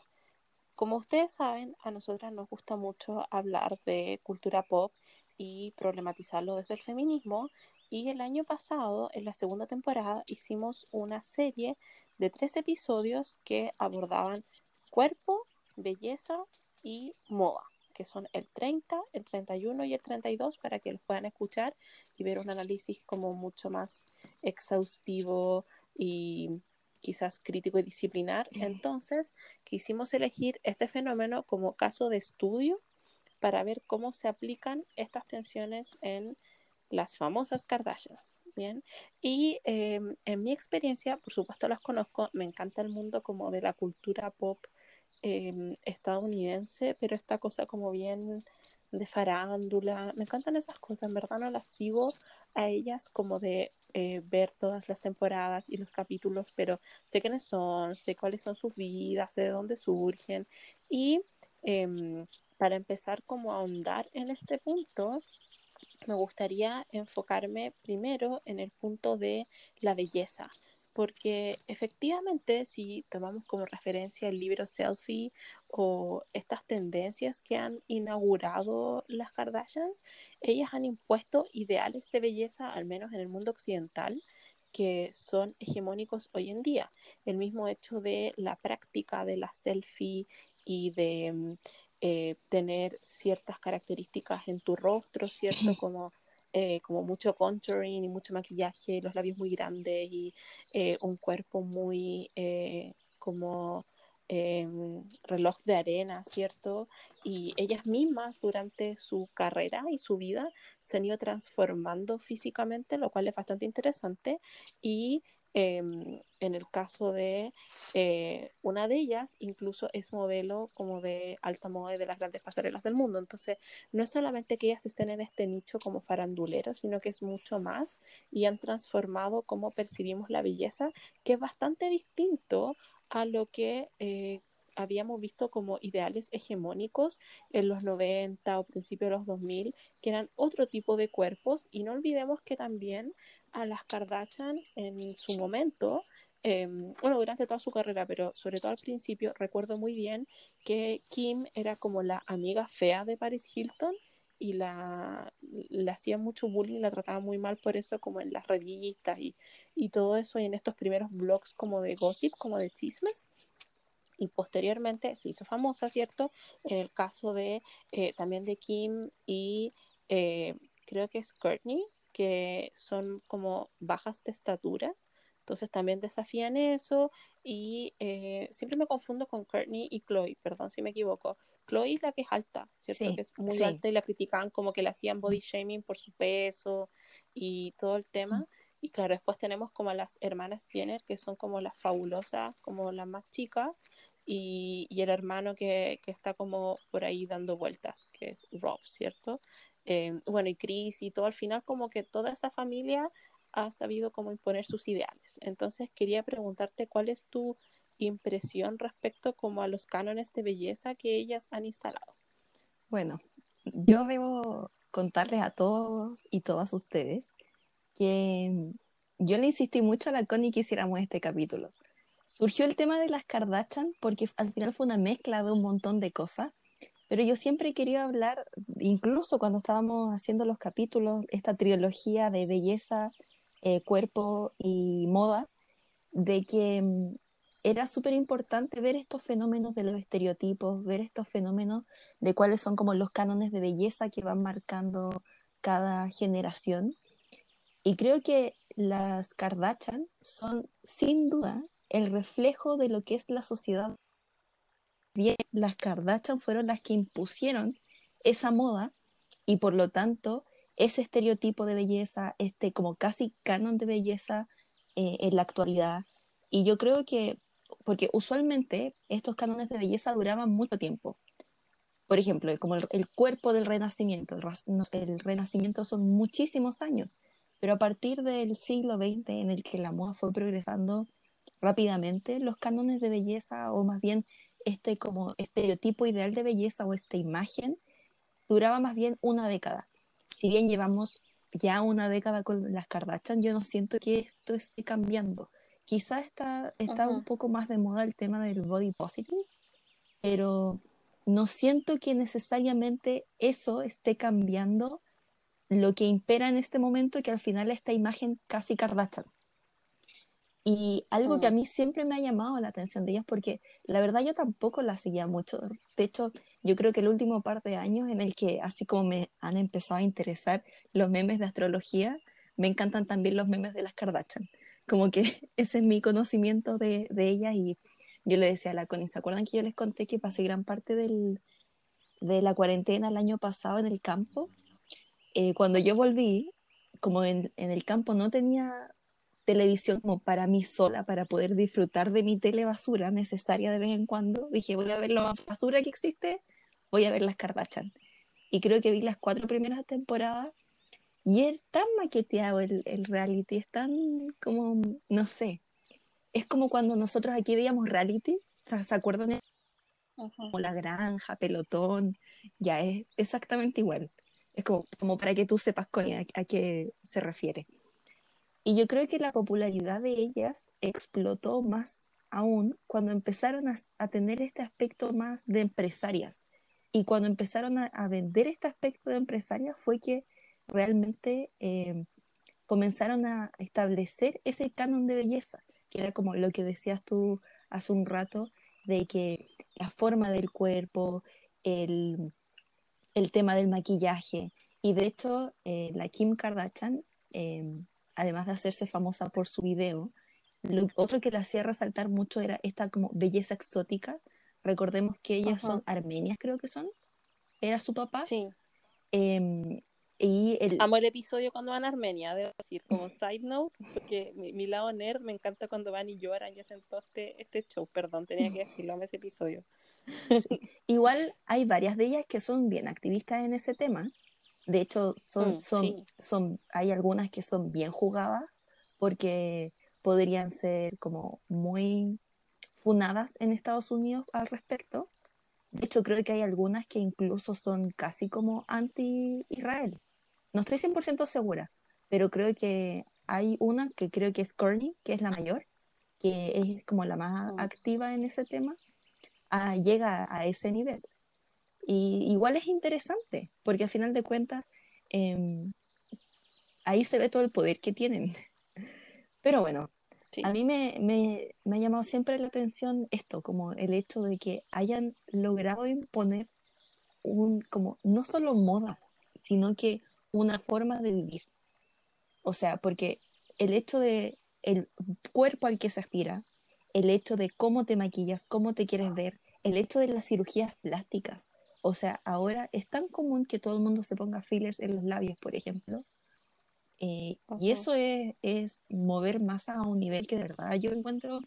Como ustedes saben, a nosotras nos gusta mucho hablar de cultura pop y problematizarlo desde el feminismo. Y el año pasado, en la segunda temporada, hicimos una serie de tres episodios que abordaban cuerpo, belleza y moda, que son el 30, el 31 y el 32 para que los puedan escuchar y ver un análisis como mucho más exhaustivo y quizás crítico y disciplinar. Entonces, quisimos elegir este fenómeno como caso de estudio para ver cómo se aplican estas tensiones en las famosas Kardashians. Bien, y em, en mi experiencia, por supuesto las conozco, me encanta el mundo como de la cultura pop em, estadounidense, pero esta cosa como bien de farándula, me encantan esas cosas, en verdad no las sigo a ellas como de eh, ver todas las temporadas y los capítulos, pero sé quiénes son, sé cuáles son sus vidas, sé de dónde surgen y em, para empezar como a ahondar en este punto, me gustaría enfocarme primero en el punto de la belleza, porque efectivamente si tomamos como referencia el libro Selfie o estas tendencias que han inaugurado las Kardashians, ellas han impuesto ideales de belleza, al menos en el mundo occidental, que son hegemónicos hoy en día. El mismo hecho de la práctica de la selfie y de mm, eh, tener ciertas características en tu rostro, ¿cierto? Como, eh, como mucho contouring y mucho maquillaje, los labios muy grandes y eh, un cuerpo muy como em, reloj de arena, ¿cierto? Y ellas mismas durante su carrera y su vida se han ido transformando físicamente, lo cual es bastante interesante. Y Em, en el caso de eh, una de ellas, incluso es modelo como de alta moda y de las grandes pasarelas del mundo. Entonces, no es solamente que ellas estén en este nicho como faranduleros, sino que es mucho más y han transformado cómo percibimos la belleza, que es bastante distinto a lo que eh, habíamos visto como ideales hegemónicos en los 90 o principios de los 2000, que eran otro tipo de cuerpos. Y no olvidemos que también a las Kardashian en su momento, em, bueno, durante toda su carrera, pero sobre todo al principio, recuerdo muy bien que Kim era como la amiga fea de Paris Hilton y la, le hacía mucho bullying, la trataba muy mal por eso, como en las revistas y, y todo eso, y en estos primeros blogs como de gossip, como de chismes y posteriormente se hizo famosa, ¿cierto? En el caso de eh, también de Kim y eh, creo que es Courtney, que son como bajas de estatura. Entonces también desafían eso y eh, siempre me confundo con Courtney y Chloe, perdón si me equivoco. Chloe es la que es alta, ¿cierto? que es muy alta y la criticaban como que le hacían body shaming por su peso y todo el tema. Y claro, después tenemos como a las hermanas Jenner, que son como las fabulosas, como las más chicas, y, y el hermano que, que, está como por ahí dando vueltas, que es Rob, ¿cierto? Eh, bueno, y Chris y todo, al final como que toda esa familia ha sabido cómo imponer sus ideales. Entonces quería preguntarte cuál es tu impresión respecto como a los cánones de belleza que ellas han instalado. Bueno, yo debo contarles a todos y todas ustedes que yo le insistí mucho a la Connie que hiciéramos este capítulo. Surgió el tema de las Kardashian porque al final fue una mezcla de un montón de cosas, pero yo siempre quería hablar, incluso cuando estábamos haciendo los capítulos, esta trilogía de belleza eh, cuerpo y moda, de que mm, era súper importante ver estos fenómenos de los estereotipos, ver estos fenómenos de cuáles son como los cánones de belleza que van marcando cada generación. Y creo que las Kardashian son sin duda el reflejo de lo que es la sociedad. Bien, las Kardashian fueron las que impusieron esa moda y por lo tanto ese estereotipo de belleza, este como casi canon de belleza eh, en la actualidad. Y yo creo que, porque usualmente estos cánones de belleza duraban mucho tiempo. Por ejemplo, como el, cuerpo del renacimiento, el, renacimiento son muchísimos años, pero a partir del siglo XX en el que la moda fue progresando rápidamente, los cánones de belleza o más bien este como estereotipo ideal de belleza o esta imagen duraba más bien una década. Si bien llevamos ya una década con las Kardashian, yo no siento que esto esté cambiando. Quizás está, está un poco más de moda el tema del body positive, pero no siento que necesariamente eso esté cambiando lo que impera en este momento, que al final esta imagen casi Kardashian. Y algo que a mm. mí siempre me ha llamado la atención de ellas, porque la verdad yo tampoco la seguía mucho. De hecho, yo creo que el último par de años en el que así como me han empezado a interesar los memes de astrología, me encantan también los memes de las Kardashian. Como que ese es mi conocimiento de, de ellas y yo le decía a la Connie, ¿se acuerdan que yo les conté que pasé gran parte del, de la cuarentena el año pasado en el campo? Eh, cuando yo volví, como en, en el campo no tenía televisión como para mí sola, para poder disfrutar de mi telebasura necesaria de vez en cuando. Dije, voy a ver la basura que existe, voy a ver las Kardashian. Y creo que vi las cuatro primeras temporadas y es tan maqueteado el, el reality, es tan como, no sé, es como cuando nosotros aquí veíamos reality, ¿se acuerdan? Como La Granja, Pelotón, ya es exactamente igual. Es como, como para que tú sepas con, a qué se refiere. Y yo creo que la popularidad de ellas explotó más aún cuando empezaron a, tener este aspecto más de empresarias. Y cuando empezaron a, vender este aspecto de empresarias fue que realmente eh, comenzaron a establecer ese canon de belleza, que era como lo que decías tú hace un rato, de que la forma del cuerpo, el, tema del maquillaje. Y de hecho, eh, la Kim Kardashian eh, además de hacerse famosa por su video, lo otro que la hacía resaltar mucho era esta como belleza exótica. Recordemos que ellas son armenias, creo que son. Era su papá. Sí. Em, y el... Amo el episodio cuando van a Armenia, debo decir, como side note, porque mi, lado nerd me encanta cuando van y lloran y hacen todo este, este show. Perdón, tenía que decirlo, en ese episodio. Igual hay varias de ellas que son bien activistas en ese tema. De hecho, son, mm, son, son, hay algunas que son bien jugadas porque podrían ser como muy funadas en Estados Unidos al respecto. De hecho, creo que hay algunas que incluso son casi como anti-Israel. No estoy 100% segura, pero creo que hay una que creo que es Courtney, que es la mayor, que es como la más mm. activa en ese tema, ah, llega a ese nivel. Y igual es interesante, porque a final de cuentas em, ahí se ve todo el poder que tienen. Pero bueno, a mí me, me, me, ha llamado siempre la atención esto, como el hecho de que hayan logrado imponer un, como, no solo moda, sino que una forma de vivir. O sea, porque el hecho de el cuerpo al que se aspira, el hecho de cómo te maquillas, cómo te quieres ver, el hecho de las cirugías plásticas, o sea, ahora es tan común que todo el mundo se ponga fillers en los labios, por ejemplo. Eh, y eso es, es, mover masa a un nivel que de verdad yo encuentro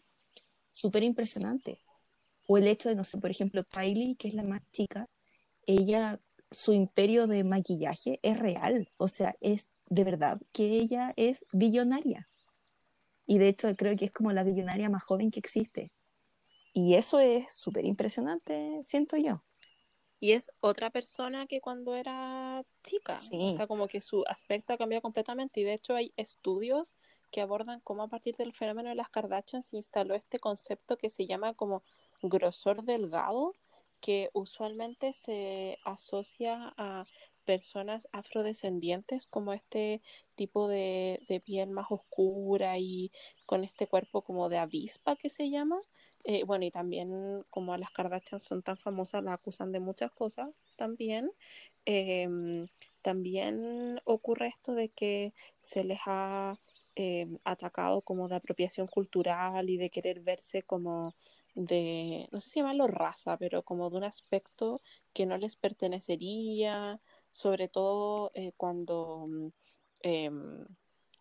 súper impresionante. O el hecho de, no sé, por ejemplo, Kylie, que es la más chica, ella, su imperio de maquillaje es real. O sea, es de verdad que ella es billonaria. Y de hecho creo que es como la billonaria más joven que existe. Y eso es súper impresionante, siento yo y es otra persona que cuando era chica. O sea, como que su aspecto ha cambiado completamente. Y de hecho hay estudios que abordan cómo a partir del fenómeno de las Kardashian se instaló este concepto que se llama como grosor delgado, que usualmente se asocia a personas afrodescendientes, como este tipo de, de, piel más oscura y con este cuerpo como de avispa que se llama. Eh, bueno, y también como a las Kardashian son tan famosas, la acusan de muchas cosas también. Eh, también ocurre esto de que se les ha eh, atacado como de apropiación cultural y de querer verse como de, no sé si llamarlo raza, pero como de un aspecto que no les pertenecería, sobre todo eh, cuando eh,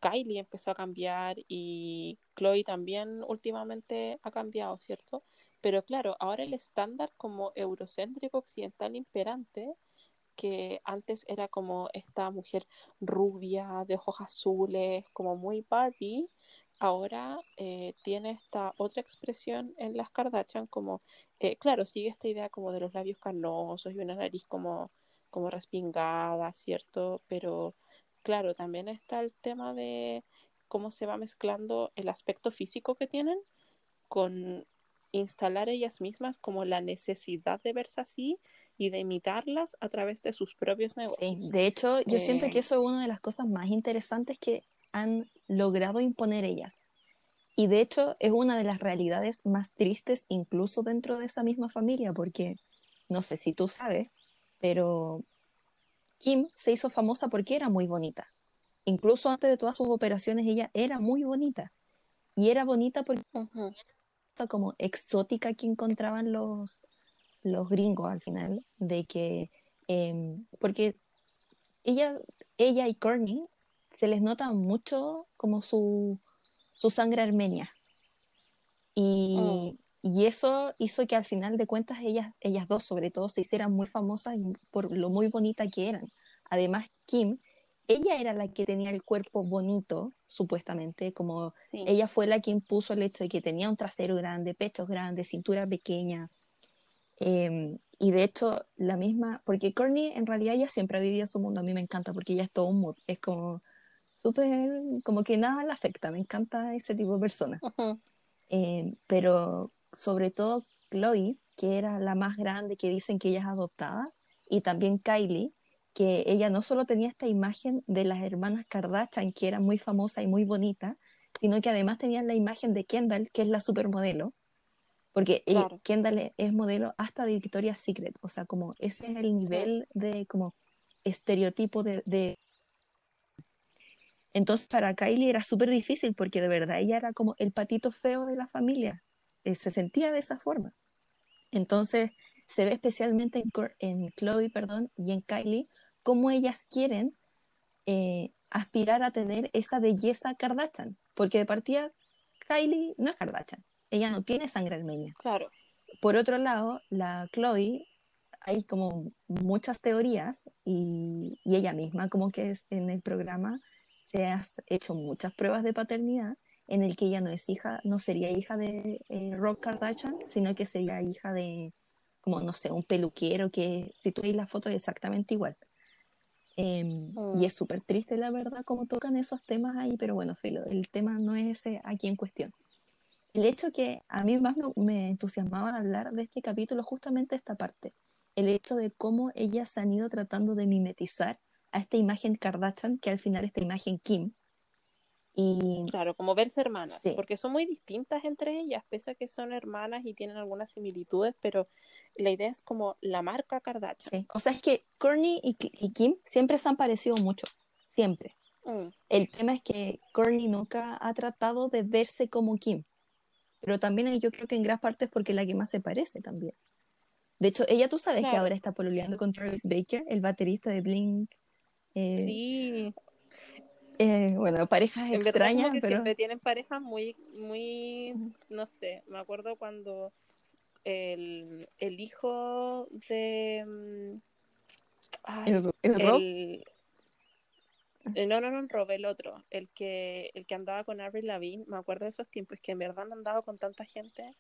Kylie empezó a cambiar y Chloe también últimamente ha cambiado, ¿cierto? Pero claro, ahora el estándar como eurocéntrico occidental imperante, que antes era como esta mujer rubia, de ojos azules, como muy Barbie, ahora eh, tiene esta otra expresión en las Kardashian como, eh, claro, sigue esta idea como de los labios carnosos y una nariz como, como respingada, ¿cierto? Pero claro, también está el tema de cómo se va mezclando el aspecto físico que tienen con instalar ellas mismas como la necesidad de verse así y de imitarlas a través de sus propios negocios. Sí, de hecho, yo eh... siento que eso es una de las cosas más interesantes que han logrado imponer ellas. Y de hecho es una de las realidades más tristes incluso dentro de esa misma familia, porque no sé si tú sabes, pero Kim se hizo famosa porque era muy bonita. Incluso antes de todas sus operaciones ella era muy bonita. Y era bonita porque uh -huh. era como exótica que encontraban los, los gringos al final, de que, eh, porque ella, ella y Courtney se les nota mucho como su, su sangre armenia. Y, oh. Y, eso hizo que al final de cuentas ellas, ellas dos sobre todo se hicieran muy famosas por lo muy bonita que eran. Además, Kim, ella era la que tenía el cuerpo bonito, supuestamente, como sí. ella fue la que impuso el hecho de que tenía un trasero grande, pechos grandes, cintura pequeña. Eh, y de hecho, la misma, porque Courtney en realidad ella siempre ha vivido su mundo, a mí me encanta porque ella es todo un mood, es como súper, como que nada le afecta, me encanta ese tipo de persona. Uh -huh. eh, pero sobre todo Chloe, que era la más grande, que dicen que ella es adoptada, y también Kylie, que ella no solo tenía esta imagen de las hermanas Kardashian, que era muy famosa y muy bonita, sino que además tenía la imagen de Kendall, que es la supermodelo, porque claro. ella, Kendall es modelo hasta de Victoria's Secret, o sea, como ese es el nivel de como estereotipo de, de entonces para Kylie era súper difícil porque de verdad ella era como el patito feo de la familia. Eh, se sentía de esa forma. Entonces se ve especialmente en, en Chloe perdón, y en Kylie cómo ellas quieren eh, aspirar a tener esa belleza Kardashian. Porque de partida Kylie no es Kardashian. Ella no tiene sangre armenia. Claro. Por otro lado, la Chloe hay como muchas teorías y, y ella misma como que es en el programa se ha hecho muchas pruebas de paternidad en el que ella no es hija, no sería hija de eh, Rob Kardashian, sino que sería hija de, como no sé, un peluquero que si tú ves la foto es exactamente igual. Eh, mm. Y es súper triste, la verdad, cómo tocan esos temas ahí, pero bueno, Filo, el tema no es ese aquí en cuestión. El hecho que a mí más me, me entusiasmaba hablar de este capítulo, justamente esta parte, el hecho de cómo ellas se han ido tratando de mimetizar a esta imagen Kardashian, que al final esta imagen Kim. Y... Claro, como verse hermanas, sí. porque son muy distintas entre ellas, pese a que son hermanas y tienen algunas similitudes, pero la idea es como la marca Kardashian. Sí. O sea, es que Kourtney y, y, Kim siempre se han parecido mucho, siempre. Mm. El tema es que Kourtney nunca ha tratado de verse como Kim, pero también yo creo que en gran parte es porque es la que más se parece también. De hecho, ella, tú sabes claro. que ahora está pololeando con Travis Baker, el baterista de Blink eh, sí. Eh, bueno, parejas en extrañas, pero... siempre tienen parejas muy, muy, no sé, me acuerdo cuando el, el hijo de... mm, Ay, ¿El, el, eh, no, no, no, Rob, el otro, el que, el que andaba con Avril Lavigne, me acuerdo de esos tiempos, que en verdad no andaba con tanta gente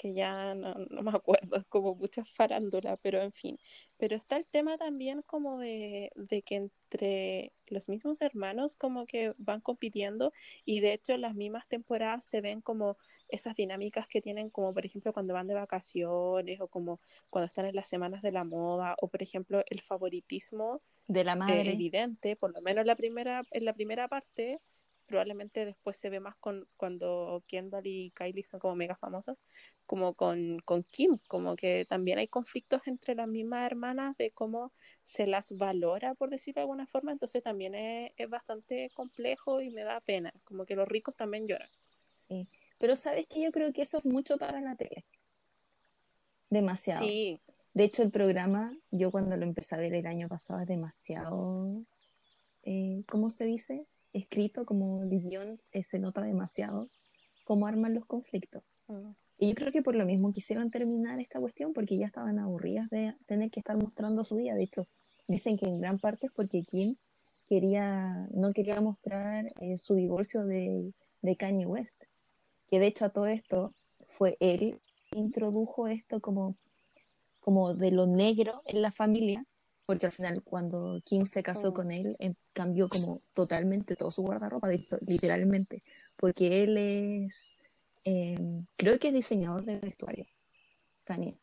que ya no, no me acuerdo, es como mucha farándula, pero en fin. Pero está el tema también como de, de que entre los mismos hermanos como que van compitiendo y de hecho en las mismas temporadas se ven como esas dinámicas que tienen como por ejemplo cuando van de vacaciones o como cuando están en las semanas de la moda o por ejemplo el favoritismo de la eh, madre. evidente, por lo menos en la primera, en la primera parte, probablemente después se ve más con cuando Kendall y Kylie son como mega famosas, como con, con Kim, como que también hay conflictos entre las mismas hermanas de cómo se las valora, por decirlo de alguna forma, entonces también es, es bastante complejo y me da pena, como que los ricos también lloran. Sí, pero sabes que yo creo que eso es mucho para la tele. Demasiado. Sí, De hecho, el programa, yo cuando lo empecé a ver el año pasado, es demasiado, eh, ¿cómo se dice? Escrito, como el guion eh, se nota demasiado cómo arman los conflictos. mm, Y yo creo que por lo mismo quisieron terminar esta cuestión porque ya estaban aburridas de tener que estar mostrando su vida. De hecho, dicen que en gran parte es porque Kim quería, no quería mostrar eh, su divorcio de, de Kanye West. Que de hecho a todo esto fue él que introdujo esto como, como de lo negro en la familia, porque al final cuando Kim se casó Mm. con él, cambió como totalmente todo su guardarropa, literalmente, porque él es, em, creo que es diseñador de vestuario, Kanye.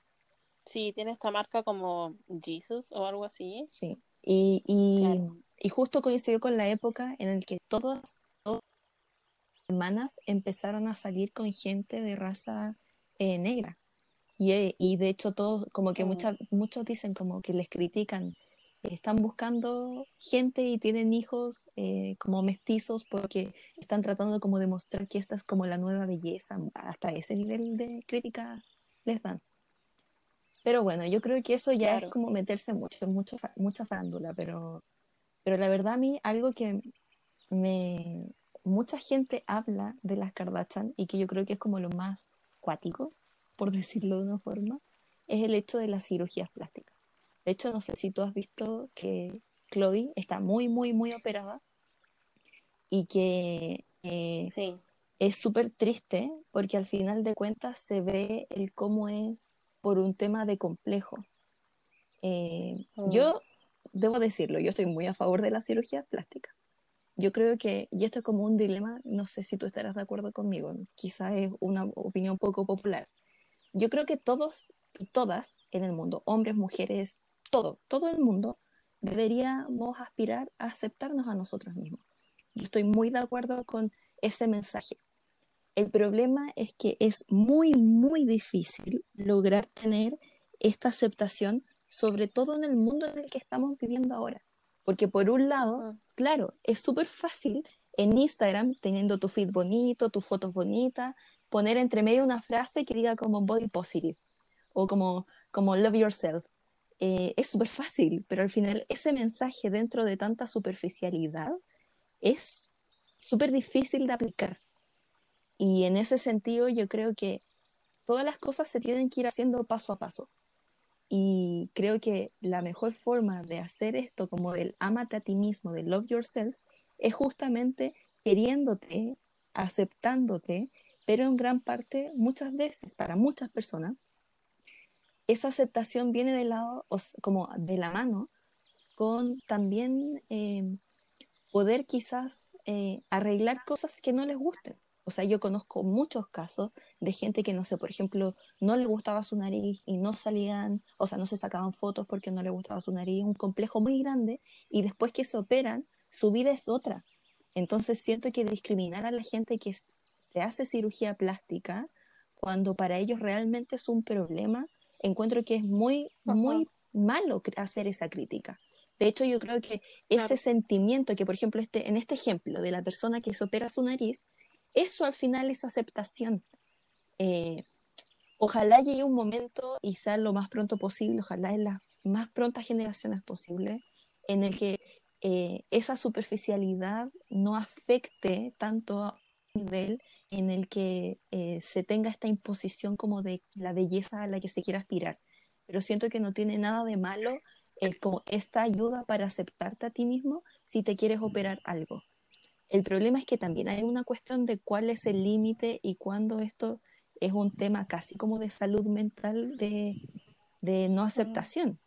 sí, tiene esta marca como Jesus o algo así. Sí, y, y, Claro. y justo coincidió con la época en la que todas, todas las hermanas empezaron a salir con gente de raza eh, negra. Y, eh, y de hecho todos, como que muchas, muchos dicen como que les critican, están buscando gente y tienen hijos eh, como mestizos porque están tratando como de mostrar que esta es como la nueva belleza, hasta ese nivel de crítica les dan. Pero bueno, yo creo que eso ya Claro. es como meterse mucho, mucha farándula, pero, pero la verdad a mí algo que me... Mucha gente habla de las Kardashian y que yo creo que es como lo más cuático, por decirlo de una forma, es el hecho de las cirugías plásticas. De hecho, no sé si tú has visto que Chloe está muy, muy, muy operada y que eh, Sí, es súper triste porque al final de cuentas se ve el cómo es por un tema de complejo. Eh, Mm. Yo debo decirlo, yo estoy muy a favor de la cirugía plástica. Yo creo que, y esto es como un dilema, no sé si tú estarás de acuerdo conmigo, quizá es una opinión poco popular. Yo creo que todos y todas en el mundo, hombres, mujeres, todo, todo el mundo, deberíamos aspirar a aceptarnos a nosotros mismos. Yo estoy muy de acuerdo con ese mensaje. El problema es que es muy, muy difícil lograr tener esta aceptación, sobre todo en el mundo en el que estamos viviendo ahora. Porque por un lado, claro, es súper fácil en Instagram, teniendo tu feed bonito, tus fotos bonitas, poner entre medio una frase que diga como body positive o como, como love yourself. Eh, es súper fácil, pero al final ese mensaje dentro de tanta superficialidad es súper difícil de aplicar. Y en ese sentido yo creo que todas las cosas se tienen que ir haciendo paso a paso. Y creo que la mejor forma de hacer esto, como del amate a ti mismo, del love yourself, es justamente queriéndote, aceptándote, pero en gran parte, muchas veces, para muchas personas, esa aceptación viene de lado, como de la mano, con también eh, poder quizás eh, arreglar cosas que no les gusten. O sea, yo conozco muchos casos de gente que, no sé, por ejemplo, no le gustaba su nariz y no salían, o sea, no se sacaban fotos porque no le gustaba su nariz, un complejo muy grande, y después que se operan, su vida es otra. Entonces siento que discriminar a la gente que se hace cirugía plástica, cuando para ellos realmente es un problema, encuentro que es muy, muy malo hacer esa crítica. De hecho, yo creo que ese Claro. sentimiento que, por ejemplo, este, en este ejemplo de la persona que se opera su nariz, eso al final es aceptación. Eh, ojalá llegue un momento y sea lo más pronto posible, ojalá en las más prontas generaciones posibles, en el que eh, esa superficialidad no afecte tanto a un nivel en el que eh, se tenga esta imposición como de la belleza a la que se quiere aspirar. Pero siento que no tiene nada de malo el, como esta ayuda para aceptarte a ti mismo si te quieres operar algo. El problema es que también hay una cuestión de cuál es el límite y cuándo esto es un tema casi como de salud mental, de, de no aceptación.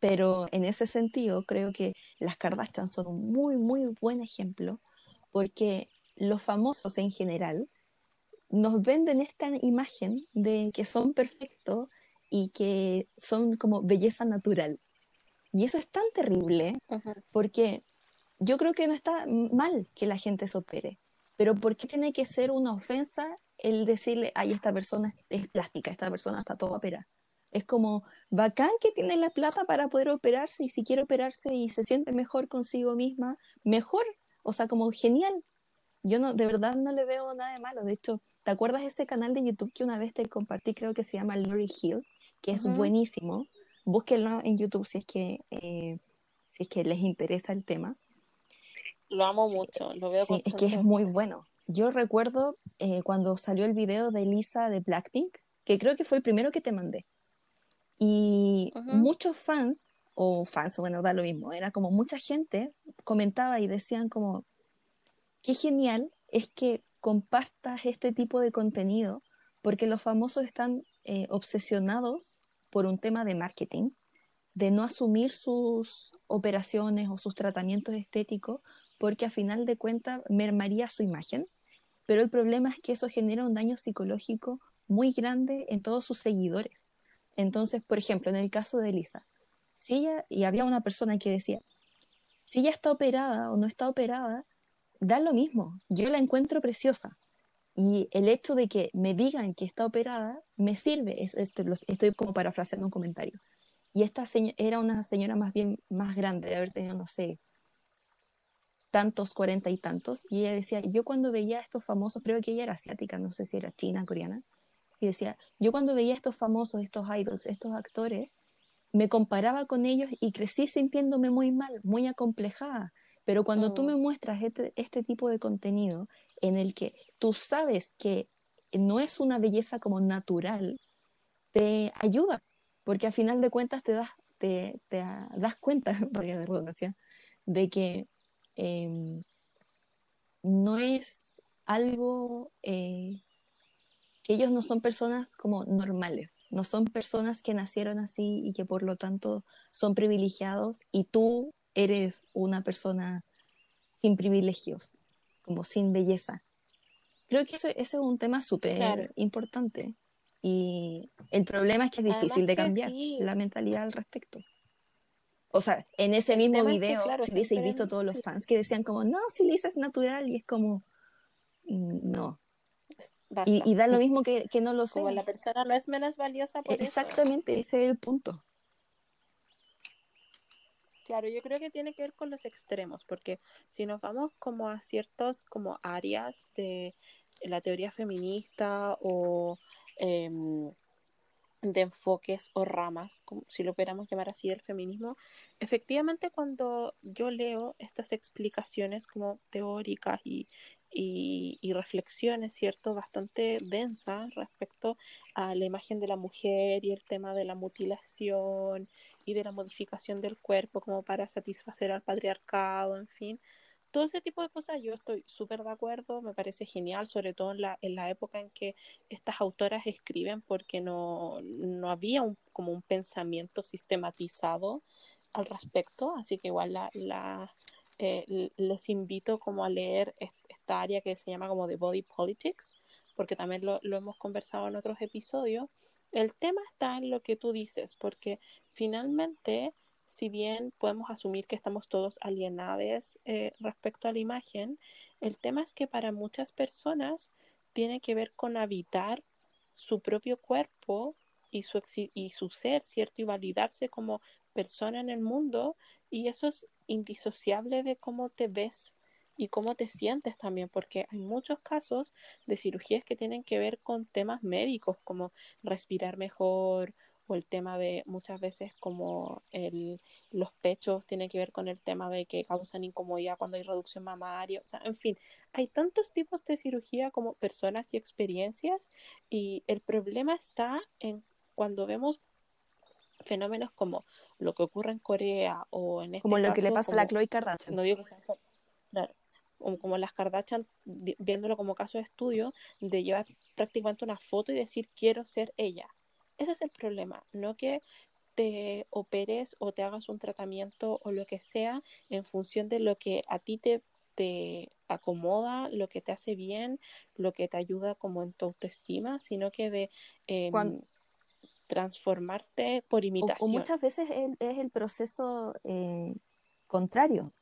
Pero en ese sentido, creo que las Kardashian son un muy, muy buen ejemplo, porque los famosos en general nos venden esta imagen de que son perfectos y que son como belleza natural. Y eso es tan terrible porque yo creo que no está mal que la gente se opere, pero ¿por qué tiene que ser una ofensa el decirle, ay, esta persona es plástica, esta persona está toda operada? Es como bacán que tiene la plata para poder operarse y si quiere operarse y se siente mejor consigo misma, mejor. O sea, como genial. Yo no, de verdad no le veo nada de malo. De hecho, ¿te acuerdas ese canal de YouTube que una vez te compartí? Creo que se llama Lori Hill, que es buenísimo. Búsquenlo en YouTube si es que eh, si es que les interesa el tema. Lo amo mucho, lo veo sí, es que es muy bueno. Yo recuerdo eh, cuando salió el video de Lisa de Blackpink, que creo que fue el primero que te mandé. Y muchos fans, o fans, bueno, da lo mismo, era como mucha gente comentaba y decían como, qué genial es que compartas este tipo de contenido, porque los famosos están eh, obsesionados por un tema de marketing, de no asumir sus operaciones o sus tratamientos estéticos, porque a final de cuentas mermaría su imagen. Pero el problema es que eso genera un daño psicológico muy grande en todos sus seguidores. Entonces, por ejemplo, en el caso de Elisa, si ella, y había una persona que decía, si ella está operada o no está operada, da lo mismo, yo la encuentro preciosa. Y el hecho de que me digan que está operada me sirve, es, estoy como parafraseando un comentario. Y esta era una señora más bien más grande, de haber tenido, no sé, tantos, cuarenta y tantos. Y ella decía, yo cuando veía a estos famosos, creo que ella era asiática, no sé si era china, coreana, y decía, yo cuando veía a estos famosos, estos idols, estos actores, me comparaba con ellos y crecí sintiéndome muy mal, muy acomplejada. Pero cuando tú mm. me muestras este, este, tipo de contenido en el que tú sabes que no es una belleza como natural, te ayuda, porque a final de cuentas te das, te, das cuenta, de que em, no es algo eh, que ellos no son personas como normales, no son personas que nacieron así y que por lo tanto son privilegiados y tú eres una persona sin privilegios, como sin belleza. Creo que eso, ese es un tema súper importante y el problema es que es difícil de cambiar la mentalidad al respecto. O sea, en ese mismo video, si hubiese visto todos los fans que decían como, no, si Lisa es natural y es como, mm, no, y, da lo mismo que, que no lo sé. Como la persona no es menos valiosa por Exactamente, ese es el punto. Claro, yo creo que tiene que ver con los extremos, porque si nos vamos como a ciertos como áreas de la teoría feminista o em, de enfoques o ramas, si lo pudiéramos llamar así, el feminismo, efectivamente cuando yo leo estas explicaciones como teóricas y, y, reflexiones, ¿cierto?, bastante densas respecto a la imagen de la mujer y el tema de la mutilación y de la modificación del cuerpo como para satisfacer al patriarcado, en fin. Todo ese tipo de cosas yo estoy súper de acuerdo, me parece genial, sobre todo en la, en la época en que estas autoras escriben porque no, no había un, como un pensamiento sistematizado al respecto, así que igual la, la eh, les invito como a leer esta área que se llama como de Body Politics, porque también lo, hemos conversado en otros episodios. El tema está en lo que tú dices, porque finalmente, si bien podemos asumir que estamos todos alienados eh, respecto a la imagen, el tema es que para muchas personas tiene que ver con habitar su propio cuerpo y su, y su ser, ¿cierto? Y validarse como persona en el mundo y eso es indisociable de cómo te ves y cómo te sientes también, porque hay muchos casos de cirugías que tienen que ver con temas médicos, como respirar mejor o el tema de muchas veces como el, los pechos tienen que ver con el tema de que causan incomodidad cuando hay reducción mamaria, o sea, en fin, hay tantos tipos de cirugía como personas y experiencias y el problema está en cuando vemos fenómenos como lo que ocurre en Corea o en este Como lo que le pasa a la Chloe Kardashian. No digo que sea, como las Kardashian, viéndolo como caso de estudio, de llevar prácticamente una foto y decir quiero ser ella. Ese es el problema, no que te operes o te hagas un tratamiento o lo que sea en función de lo que a ti te, te acomoda, lo que te hace bien, lo que te ayuda como en tu autoestima, sino que de eh, transformarte por imitación. O, muchas veces es, el proceso eh, contrario.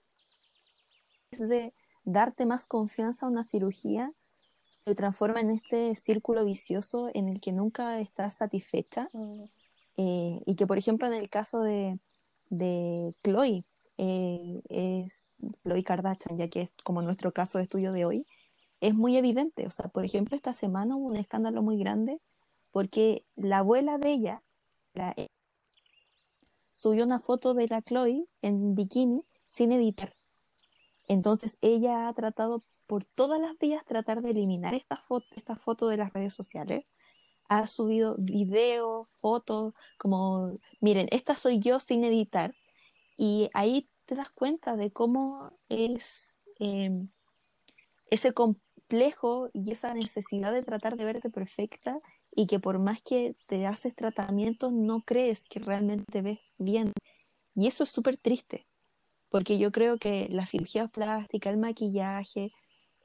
Es de darte más confianza a una cirugía, se transforma en este círculo vicioso en el que nunca estás satisfecha. Mm. Eh, y que, por ejemplo, en el caso de, de Chloe, eh, es Chloe Kardashian, ya que es como nuestro caso de estudio de hoy, es muy evidente. O sea, por ejemplo, esta semana hubo un escándalo muy grande porque la abuela de ella la, subió una foto de la Chloe en bikini sin editar. Entonces ella ha tratado por todas las vías tratar de eliminar esta foto, esta foto de las redes sociales ha subido videos, fotos, como, miren, esta soy yo sin editar. Y ahí te das cuenta de cómo es em, ese complejo y esa necesidad de tratar de verte perfecta y que por más que te haces tratamientos no crees que realmente ves bien. Y eso es súper triste, porque yo creo que la cirugía plástica, el maquillaje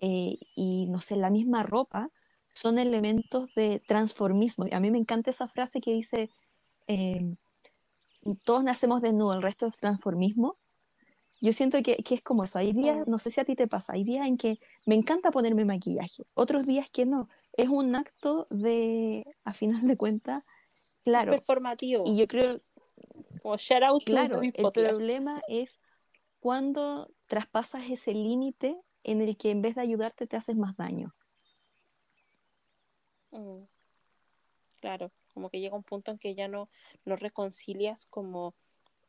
eh, y no sé, la misma ropa son elementos de transformismo. Y a mí me encanta esa frase que dice, eh, todos nacemos desnudos, el resto es transformismo. Yo siento que, es como eso. Hay días, no sé si a ti te pasa, hay días en que me encanta ponerme maquillaje, otros días que no. Es un acto de, a final de cuentas, claro. Performativo. Y yo creo. Como shout out Claro, el problema es cuando traspasas ese límite en el que en vez de ayudarte te haces más daño. Mm. Claro, como que llega un punto en que ya no, no reconcilias como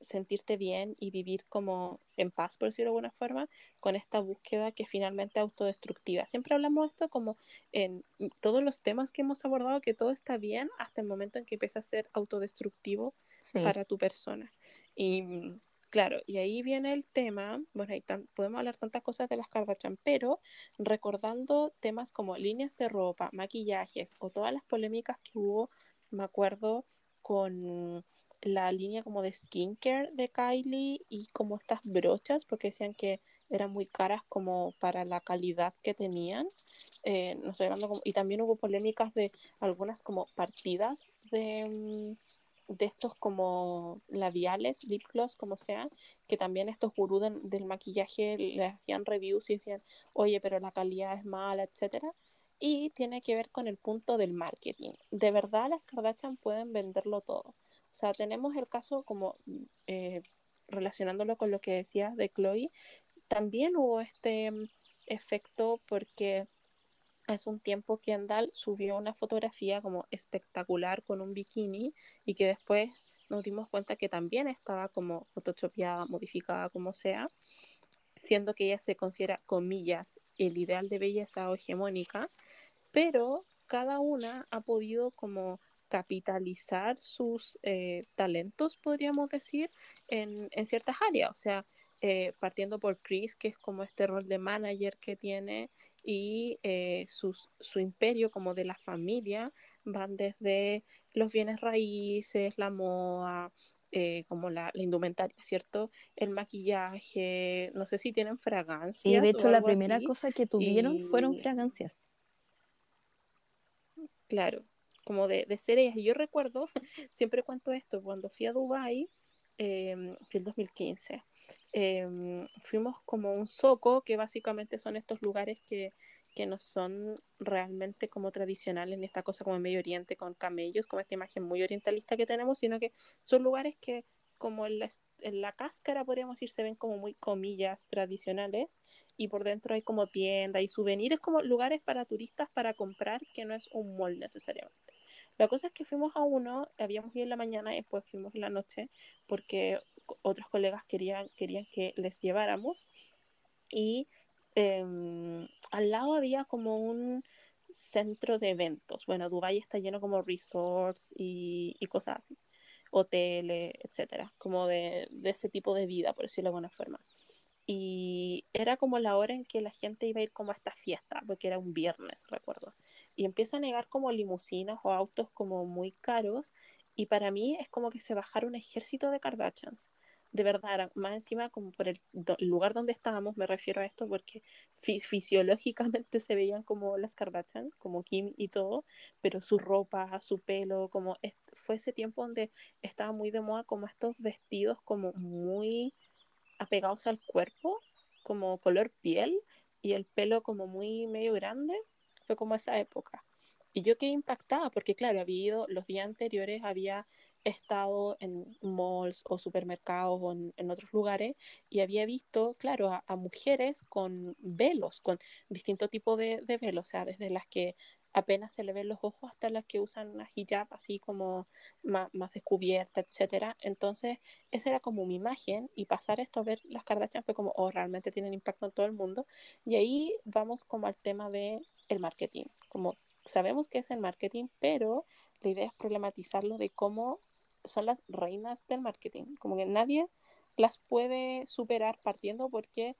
sentirte bien y vivir como en paz, por decirlo de alguna forma, con esta búsqueda que finalmente es autodestructiva. Siempre hablamos de esto como en todos los temas que hemos abordado, que todo está bien hasta el momento en que empieza a ser autodestructivo para tu persona. Y mm, Claro, y ahí viene el tema, bueno, ahí podemos hablar tantas cosas de las Kardashian, pero recordando temas como líneas de ropa, maquillajes o todas las polémicas que hubo, me acuerdo con la línea como de skincare de Kylie y como estas brochas, porque decían que eran muy caras como para la calidad que tenían. Eh, no y también hubo polémicas de algunas como partidas de... De estos como labiales, lip gloss, como sea, que también estos gurús del maquillaje le hacían reviews y decían, oye, pero la calidad es mala, etcétera. Y tiene que ver con el punto del marketing. De verdad, las Kardashian pueden venderlo todo. O sea, tenemos el caso como eh, relacionándolo con lo que decías de Chloe, también hubo este mm, efecto porque hace un tiempo Kendall subió una fotografía como espectacular con un bikini y que después nos dimos cuenta que también estaba como photoshopeada, modificada, como sea, siendo que ella se considera, comillas, el ideal de belleza o hegemónica, pero cada una ha podido como capitalizar sus eh, talentos, podríamos decir, en, en, ciertas áreas. O sea, eh, partiendo por Chris, que es como este rol de manager que tiene, y eh, su imperio como de la familia van desde los bienes raíces, la moda, eh, como la, indumentaria, ¿cierto? El maquillaje, no sé si tienen fragancias. Sí, de hecho la primera cosa que tuvieron fueron fragancias. Claro, como de, de Y yo recuerdo, siempre cuento esto, cuando fui a Dubai, eh, el 2015, Em, fuimos como un soco, que básicamente son estos lugares que, que no son realmente como tradicionales en esta cosa como en Medio Oriente con camellos, como esta imagen muy orientalista que tenemos, sino que son lugares que como en la, en la cáscara, podríamos decir, se ven como muy comillas tradicionales y por dentro hay como tiendas y souvenirs, como lugares para turistas para comprar que no es un mall necesariamente. La cosa es que fuimos a uno, habíamos ido en la mañana y después fuimos en la noche porque otros colegas querían, querían que les lleváramos. Y em, al lado había como un centro de eventos. Bueno, Dubái está lleno como resorts y, cosas así, hoteles, etcétera, como de, de, ese tipo de vida, por decirlo de alguna forma. y era como la hora en que la gente iba a ir como a esta fiesta, porque era un viernes, recuerdo. Y empieza a negar como limusinas o autos como muy caros y para mí es como que se bajara un ejército de Kardashians. De verdad, más encima como por el lugar donde estábamos, me refiero a esto porque fisiológicamente se veían como las Kardashian, como Kim y todo, pero su ropa, su pelo, como fue ese tiempo donde estaba muy de moda como estos vestidos como muy apegados al cuerpo, como color piel y el pelo como muy medio grande, fue como esa época. Y yo quedé impactada porque, claro, había ido, los días anteriores había estado en malls o supermercados o en, otros lugares y había visto, claro, a, mujeres con velos, con distinto tipo de, de velos, o sea, desde las que apenas se le ven los ojos hasta las que usan una hijab así como más, descubierta, etcétera. Entonces, esa era como mi imagen y pasar esto a ver las Kardashian fue como, oh, realmente tienen impacto en todo el mundo. Y ahí vamos como al tema de el marketing. Como sabemos que es el marketing, pero la idea es problematizarlo de cómo son las reinas del marketing. Como que nadie las puede superar partiendo porque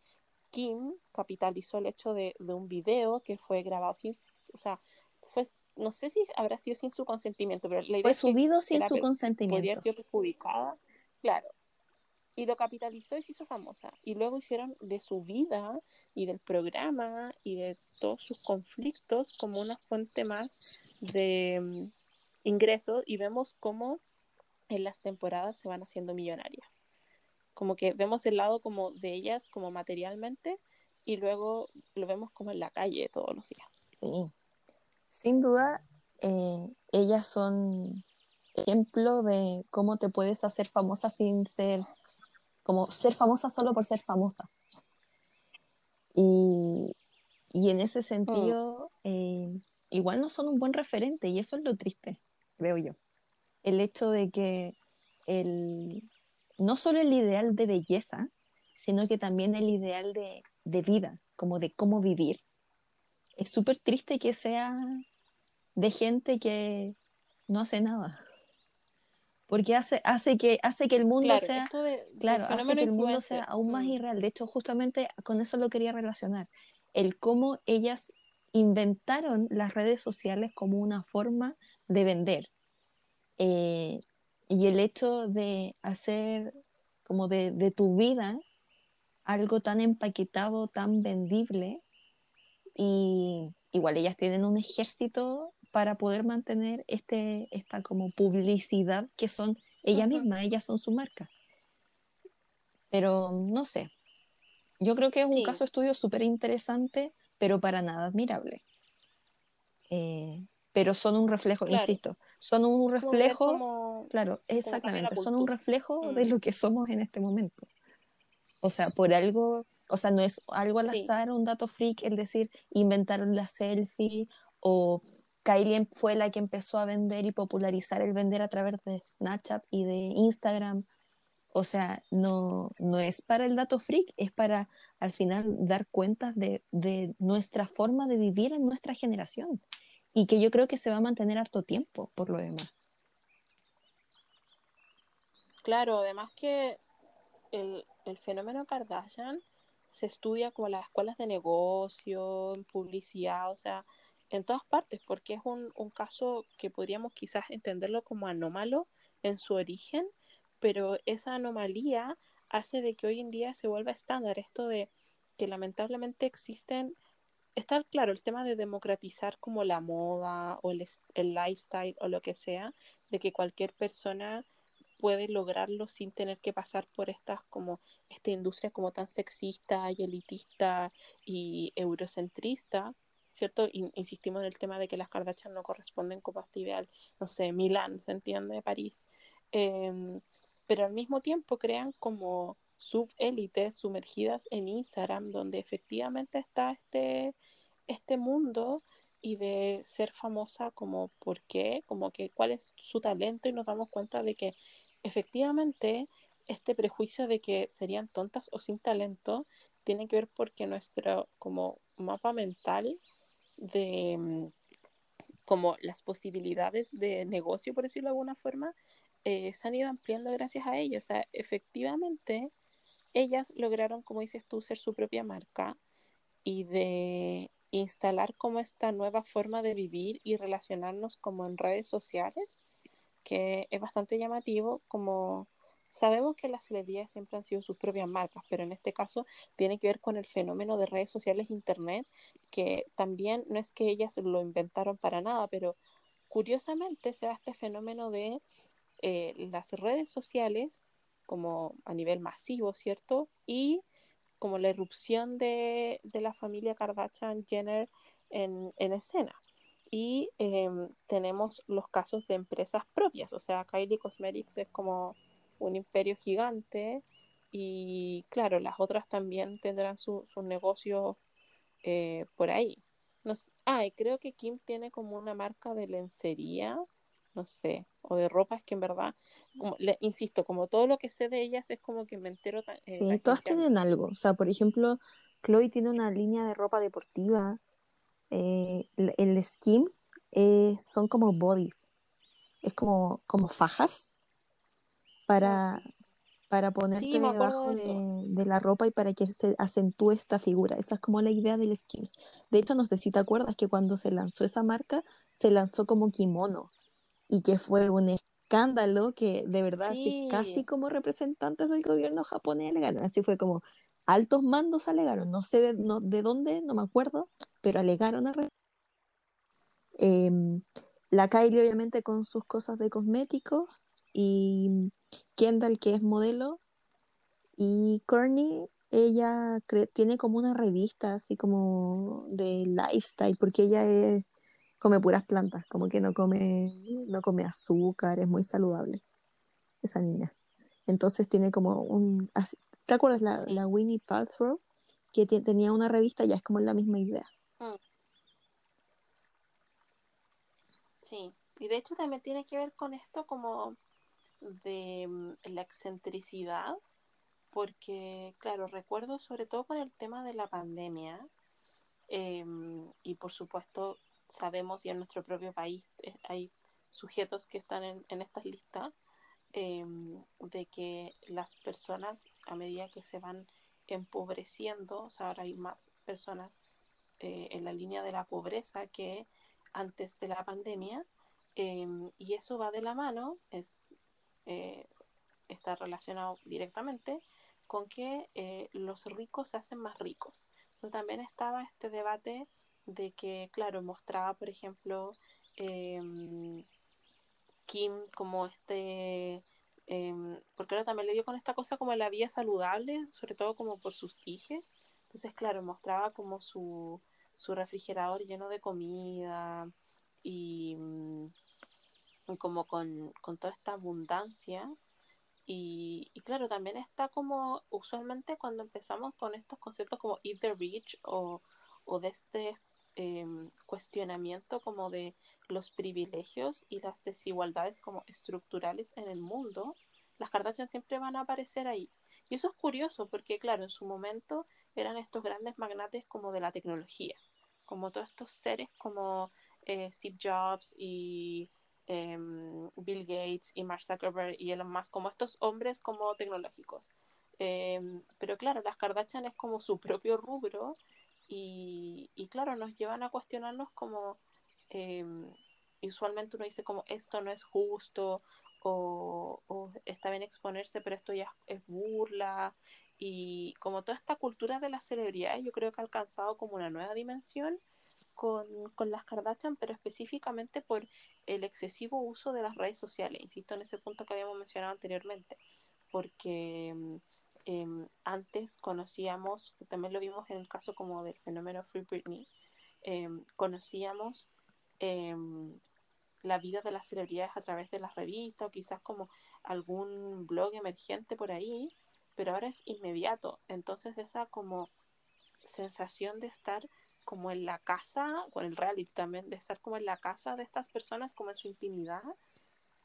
Kim capitalizó el hecho de, de un video que fue grabado sin, o sea, fue, no sé si habrá sido sin su consentimiento, pero la idea fue subido sin su consentimiento. Podría ser publicada, claro. Y lo capitalizó y se hizo famosa. Y luego hicieron de su vida y del programa y de todos sus conflictos como una fuente más de mm, ingresos y vemos cómo en las temporadas se van haciendo millonarias. Como que vemos el lado como de ellas como materialmente y luego lo vemos como en la calle todos los días. Sí, sin duda, eh, ellas son ejemplo de cómo te puedes hacer famosa sin ser, como ser famosa solo por ser famosa. Y, en ese sentido, eh, igual no son un buen referente y eso es lo triste, creo yo. El hecho de que el, no solo el ideal de belleza, sino que también el ideal de, de vida, como de cómo vivir, es súper triste que sea de gente que no hace nada. Porque hace, hace, que, hace que el mundo sea. claro, hace que el mundo sea aún más mm. irreal. De hecho, justamente con eso lo quería relacionar. El cómo ellas inventaron las redes sociales como una forma de vender. Eh, y el hecho de hacer como de, de tu vida algo tan empaquetado, tan vendible, y igual ellas tienen un ejército para poder mantener este, esta como publicidad que son ellas mismas, ellas son su marca. Pero no sé, yo creo que es un caso de estudio súper interesante, pero para nada admirable. Eh, pero son un reflejo, insisto, son un reflejo, claro, exactamente, son un reflejo de mm. lo que somos en este momento. O sea, por algo o sea, no es algo al azar, un dato freak, el decir, inventaron la selfie o Kylie fue la que empezó a vender y popularizar el vender a través de Snapchat y de Instagram. O sea, no, no es para el dato freak, es para al final dar cuenta de, de nuestra forma de vivir en nuestra generación y que yo creo que se va a mantener harto tiempo por lo demás. Claro, además que el, el fenómeno Kardashian se estudia como las escuelas de negocio, publicidad, o sea, en todas partes, porque es un, un caso que podríamos quizás entenderlo como anómalo en su origen, pero esa anomalía hace de que hoy en día se vuelva estándar esto de que lamentablemente existen, está claro el tema de democratizar como la moda o el, el lifestyle o lo que sea, de que cualquier persona puede lograrlo sin tener que pasar por estas como esta industria como tan sexista y elitista y eurocentrista, ¿cierto? insistimos en el tema de que las Kardashian no corresponden a este ideal, no sé, Milán, ¿se entiende? París. Em, pero al mismo tiempo crean como subélites sumergidas en Instagram, donde efectivamente está este, este mundo y de ser famosa como por qué, como que cuál es su talento y nos damos cuenta de que efectivamente este prejuicio de que serían tontas o sin talento tiene que ver porque nuestro como mapa mental de mm, como las posibilidades de negocio, por decirlo de alguna forma, eh, se han ido ampliando gracias a ello. O sea, efectivamente, ellas lograron, como dices tú, ser su propia marca y de instalar como esta nueva forma de vivir y relacionarnos como en redes sociales, que es bastante llamativo, como sabemos que las celebridades siempre han sido sus propias marcas, pero en este caso tiene que ver con el fenómeno de redes sociales, internet, que también no es que ellas lo inventaron para nada, pero curiosamente se da este fenómeno de eh, las redes sociales como a nivel masivo, ¿cierto? Y como la irrupción de, de la familia Kardashian Jenner en, en escena. Y eh, tenemos los casos de empresas propias, o sea, Kylie Cosmetics es como un imperio gigante y claro, las otras también tendrán sus su negocios eh, por ahí. No sé, ah, y creo que Kim tiene como una marca de lencería, no sé, o de ropa, es que en verdad, como, le, insisto, como todo lo que sé de ellas es como que me entero. Eh, sí, todas tienen algo. O sea, por ejemplo, Chloe tiene una línea de ropa deportiva. Eh, el Skims eh, son como bodies. Es como, como fajas para, para ponerte Sí, debajo de de, de la ropa y para que se acentúe esta figura. Esa es como la idea del Skims. De hecho, no sé si te acuerdas que cuando se lanzó esa marca, se lanzó como kimono y que fue un escándalo que de verdad, así casi Sí, como representantes del gobierno japonés alegaron. Así fue como altos mandos alegaron. No sé de, no, de dónde, no me acuerdo, pero alegaron a Em, la Kylie, obviamente, con sus cosas de cosméticos y Kendall, que es modelo y Courtney, ella tiene como una revista así como de lifestyle, porque ella es- come puras plantas, como que no come, no come azúcar, es muy saludable esa niña. Entonces tiene como un... así- ¿te acuerdas la. Winnie Paltrow? Que te- tenía una revista, ya es como la misma idea. Mm, sí. Y de hecho también tiene que ver con esto como de mm, la excentricidad, porque, claro, recuerdo sobre todo con el tema de la pandemia, eh, y por supuesto sabemos y en nuestro propio país eh, hay sujetos que están en, en estas listas, eh, de que las personas a medida que se van empobreciendo, o sea, ahora hay más personas eh, en la línea de la pobreza que antes de la pandemia, eh, y eso va de la mano, es, eh, está relacionado directamente con que eh, los ricos se hacen más ricos. Entonces también estaba este debate de que, claro, mostraba, por ejemplo, eh, Kim como este, eh, porque ahora también le dio con esta cosa como la vida saludable, sobre todo como por sus hijos. Entonces, claro, mostraba como su, su refrigerador lleno de comida y, mm, como con, con toda esta abundancia y, y, claro, también está como usualmente cuando empezamos con estos conceptos como eat the rich o, o de este eh, cuestionamiento como de los privilegios y las desigualdades como estructurales en el mundo, las Kardashian siempre van a aparecer ahí. Y eso es curioso porque, claro, en su momento eran estos grandes magnates como de la tecnología, como todos estos seres como eh, Steve Jobs y eh, Bill Gates y Mark Zuckerberg y Elon Musk, como estos hombres como tecnológicos. Eh, pero claro, las Kardashian es como su propio rubro y, y claro, nos llevan a cuestionarnos como eh, usualmente uno dice como esto no es justo o, está bien exponerse, pero esto ya es burla y como toda esta cultura de las celebridades yo creo que ha alcanzado como una nueva dimensión con, con, las Kardashian, pero específicamente por el excesivo uso de las redes sociales. Insisto en ese punto que habíamos mencionado anteriormente, porque eh, antes conocíamos, también lo vimos en el caso como del fenómeno Free Britney, eh, conocíamos eh, la vida de las celebridades a través de las revistas o quizás como algún blog emergente por ahí, pero ahora es inmediato. Entonces esa como sensación de estar como en la casa, con el reality también, de estar como en la casa de estas personas, como en su intimidad,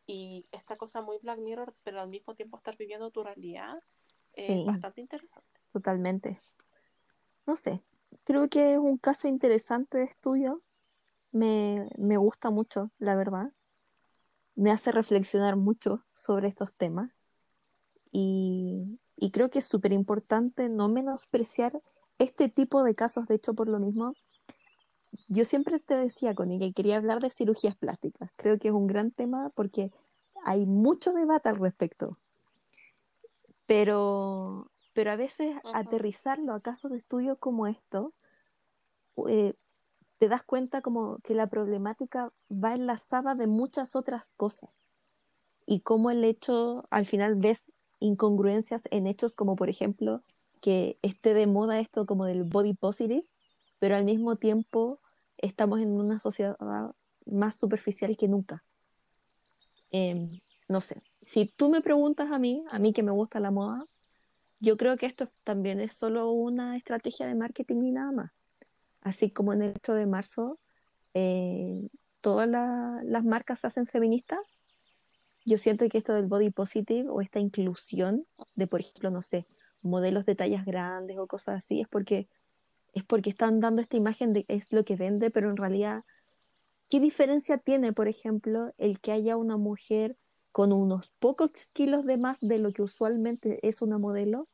y esta cosa muy Black Mirror, pero al mismo tiempo estar viviendo tu realidad, es Sí, bastante interesante. totalmente. No sé, creo que es un caso interesante de estudio. Me, me gusta mucho, la verdad. Me hace reflexionar mucho sobre estos temas. Y, y creo que es súper importante no menospreciar este tipo de casos, de hecho, por lo mismo, yo siempre te decía, Connie, que quería hablar de cirugías plásticas. Creo que es un gran tema porque hay mucho debate al respecto. Pero, pero a veces aterrizarlo a casos de estudio como esto, eh, te das cuenta como que la problemática va enlazada de muchas otras cosas. Y cómo el hecho, al final ves incongruencias en hechos como, por ejemplo, que esté de moda esto como del body positive, pero al mismo tiempo estamos en una sociedad más superficial que nunca. Em, no sé, si tú me preguntas a mí, a mí que me gusta la moda, yo creo que esto también es solo una estrategia de marketing y nada más. Así como en el 8 de marzo eh, todas las marcas se hacen feministas, yo siento que esto del body positive o esta inclusión de, por ejemplo, no sé, modelos de tallas grandes o cosas así, es porque, es porque están dando esta imagen de es lo que vende, pero en realidad, ¿qué diferencia tiene, por ejemplo, el que haya una mujer con unos pocos kilos de más de lo que usualmente es una modelo,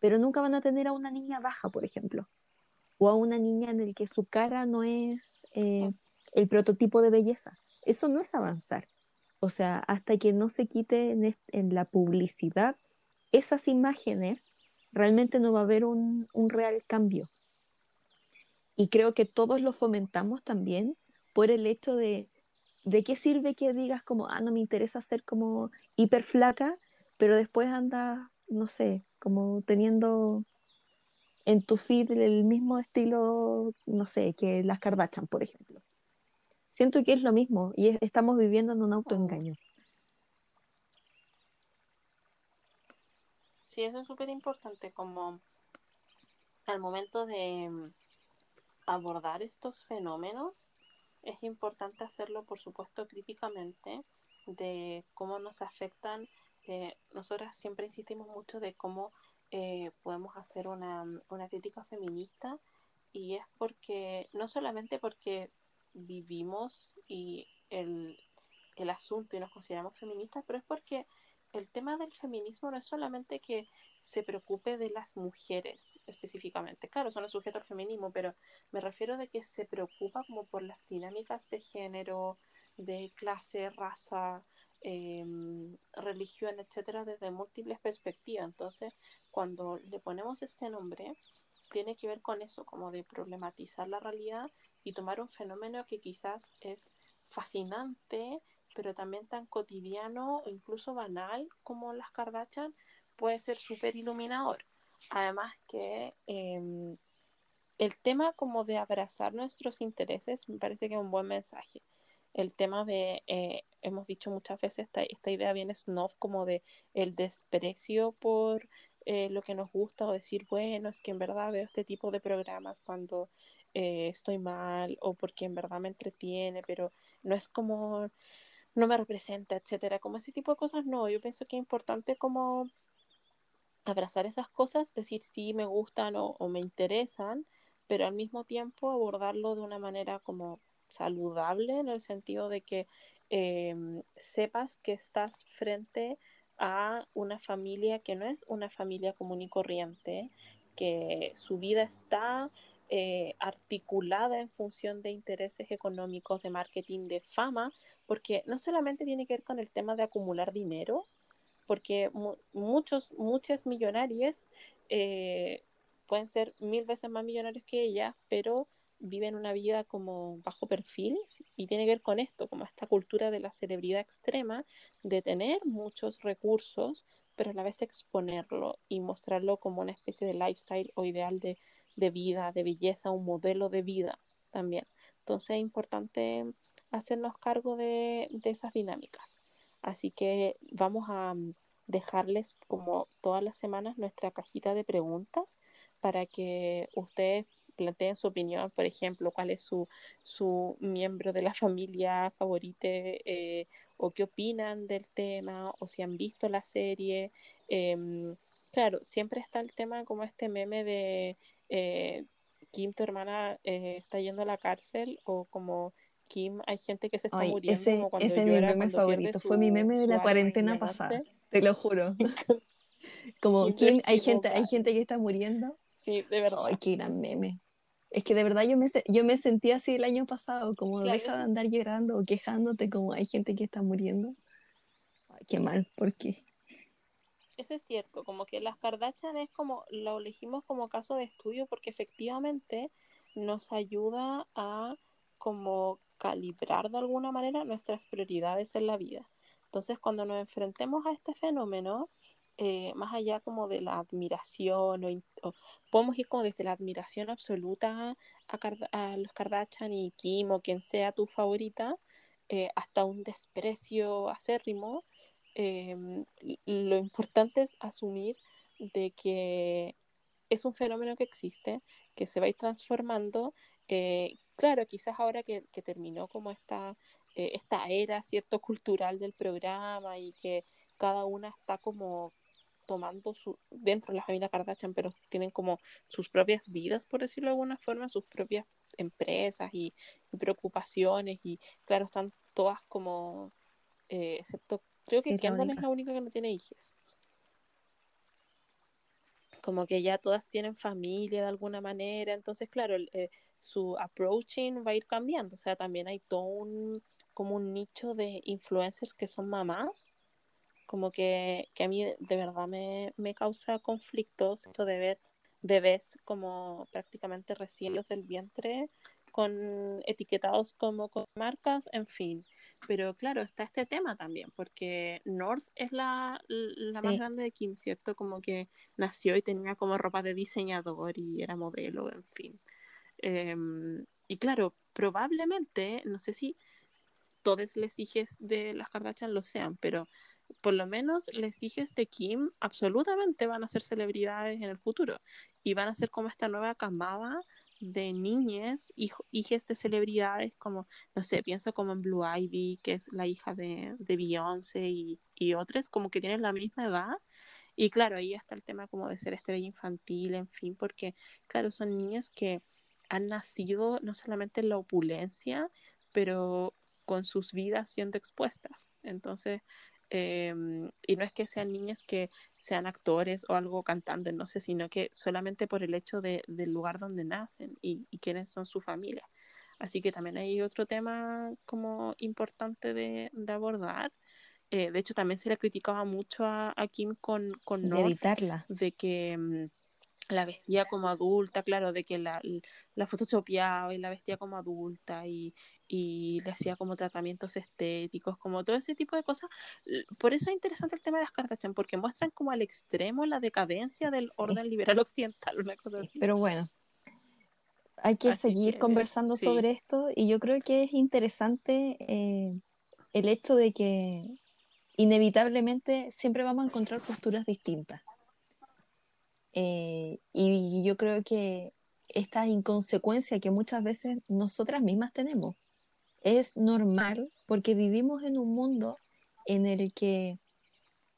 pero nunca van a tener a una niña baja, por ejemplo, o a una niña en el que su cara no es eh, el prototipo de belleza. Eso no es avanzar. O sea, hasta que no se quite en la publicidad esas imágenes, realmente no va a haber un, real cambio. Y creo que todos lo fomentamos también por el hecho de, ¿de qué sirve que digas como, ah, no me interesa ser como hiper flaca, pero después andas, no sé, como teniendo en tu feed el mismo estilo, no sé, que las Kardashian, por ejemplo. Siento que es lo mismo y estamos viviendo en un autoengaño. Sí, eso es súper importante, como al momento de mm, abordar estos fenómenos, es importante hacerlo, por supuesto, críticamente, de cómo nos afectan. Eh, nosotras siempre insistimos mucho de cómo eh, podemos hacer una, una crítica feminista y es porque, no solamente porque vivimos y el, el asunto y nos consideramos feministas, pero es porque el tema del feminismo no es solamente que se preocupe de las mujeres específicamente. Claro, son los sujetos al feminismo, pero me refiero de que se preocupa como por las dinámicas de género, de clase, raza, em, religión, etcétera, desde múltiples perspectivas. Entonces, cuando le ponemos este nombre, tiene que ver con eso, como de problematizar la realidad y tomar un fenómeno que quizás es fascinante, pero también tan cotidiano o incluso banal como las Kardashian, puede ser súper iluminador. Además que em, el tema como de abrazar nuestros intereses me parece que es un buen mensaje. El tema de, eh, hemos dicho muchas veces, esta, esta idea viene snob como de el desprecio por eh, lo que nos gusta o decir, bueno, es que en verdad veo este tipo de programas cuando eh, estoy mal o porque en verdad me entretiene, pero no es como no me representa, etcétera. Como ese tipo de cosas, no. Yo pienso que es importante como abrazar esas cosas, decir si me gustan o, me interesan, pero al mismo tiempo abordarlo de una manera como saludable, en el sentido de que em, sepas que estás frente a una familia que no es una familia común y corriente, que su vida está eh, articulada en función de intereses económicos, de marketing, de fama, porque no solamente tiene que ver con el tema de acumular dinero, porque muchos, muchas millonarias eh, pueden ser mil veces más millonarios que ella, pero viven una vida como bajo perfil y tiene que ver con esto, como esta cultura de la celebridad extrema, de tener muchos recursos, pero a la vez exponerlo y mostrarlo como una especie de lifestyle o ideal de de vida, de belleza, un modelo de vida también. Entonces es importante hacernos cargo de, esas dinámicas. Así que vamos a mm, dejarles como todas las semanas nuestra cajita de preguntas para que ustedes planteen su opinión, por ejemplo, cuál es su, su miembro de la familia favorita eh, o qué opinan del tema o si han visto la serie. Em, claro, siempre está el tema como este meme de eh, Kim, tu hermana, eh, está yendo a la cárcel o como Kim, hay gente que se está muriendo. Ese, como cuando ese es mi meme favorito, fue mi meme de la cuarentena pasada, te lo juro. Como Kim, hay gente, hay gente que está muriendo. Sí, de verdad. Ay, qué gran meme. Es que de verdad yo me, yo me sentí así el año pasado, como deja de andar llorando o quejándote como hay gente que está muriendo. Ay, qué mal, ¿por qué? Eso es cierto, como que las Kardashian es como, lo elegimos como caso de estudio porque efectivamente nos ayuda a como calibrar de alguna manera nuestras prioridades en la vida. Entonces, cuando nos enfrentemos a este fenómeno, eh, más allá como de la admiración o, podemos ir como desde la admiración absoluta a, los Kardashian y Kim o quien sea tu favorita eh, hasta un desprecio acérrimo em, lo importante es asumir de que es un fenómeno que existe que se va a ir transformando eh, claro quizás ahora que, que terminó como esta esta era cierto cultural del programa y que cada una está como tomando su, dentro de la familia Kardashian, pero tienen como sus propias vidas, por decirlo de alguna forma, sus propias empresas y, preocupaciones. Y claro, están todas como, eh, excepto, creo que Kendall es la única que no tiene hijos. Como que ya todas tienen familia de alguna manera, entonces claro, eh, su approaching va a ir cambiando, o sea, también hay todo un, como un nicho de influencers que son mamás como que, a mí de verdad me, causa conflictos esto de ver bebés como prácticamente recién del vientre con etiquetados como con marcas, en fin. Pero claro, está este tema también, porque North es la, más grande de Kim, ¿cierto? Como que nació y tenía como ropa de diseñador y era modelo, en fin. Em, y claro, probablemente, no sé si todos les hijos de las Kardashian lo sean, pero por lo menos les hijos de Kim absolutamente van a ser celebridades en el futuro y van a ser como esta nueva camada de niñas, hijas de celebridades, como, no sé, pienso como en Blue Ivy, que es la hija de, de Beyoncé y, y otras, como que tienen la misma edad. Y claro, ahí está el tema como de ser estrella infantil, en fin, porque, claro, son niñas que han nacido no solamente en la opulencia, pero con sus vidas siendo expuestas. Entonces, Em, y no es que sean niñas que sean actores o algo cantando, no sé, sino que solamente por el hecho de, del lugar donde nacen y, quiénes son su familia. Así que también hay otro tema como importante de, de abordar. Eh, de hecho, también se le criticaba mucho a, Kim con, con de, de que em, la vestía como adulta, claro, de que la, la photoshopeaba y la vestía como adulta y, y le hacía como tratamientos estéticos, como todo ese tipo de cosas. Por eso es interesante el tema de las Kardashian, porque muestran como al extremo la decadencia del orden liberal occidental, una cosa así. Pero bueno, hay que seguir conversando sobre esto y yo creo que es interesante eh, el hecho de que inevitablemente siempre vamos a encontrar posturas distintas. Eh, y yo creo que esta inconsecuencia que muchas veces nosotras mismas tenemos es normal porque vivimos en un mundo en el que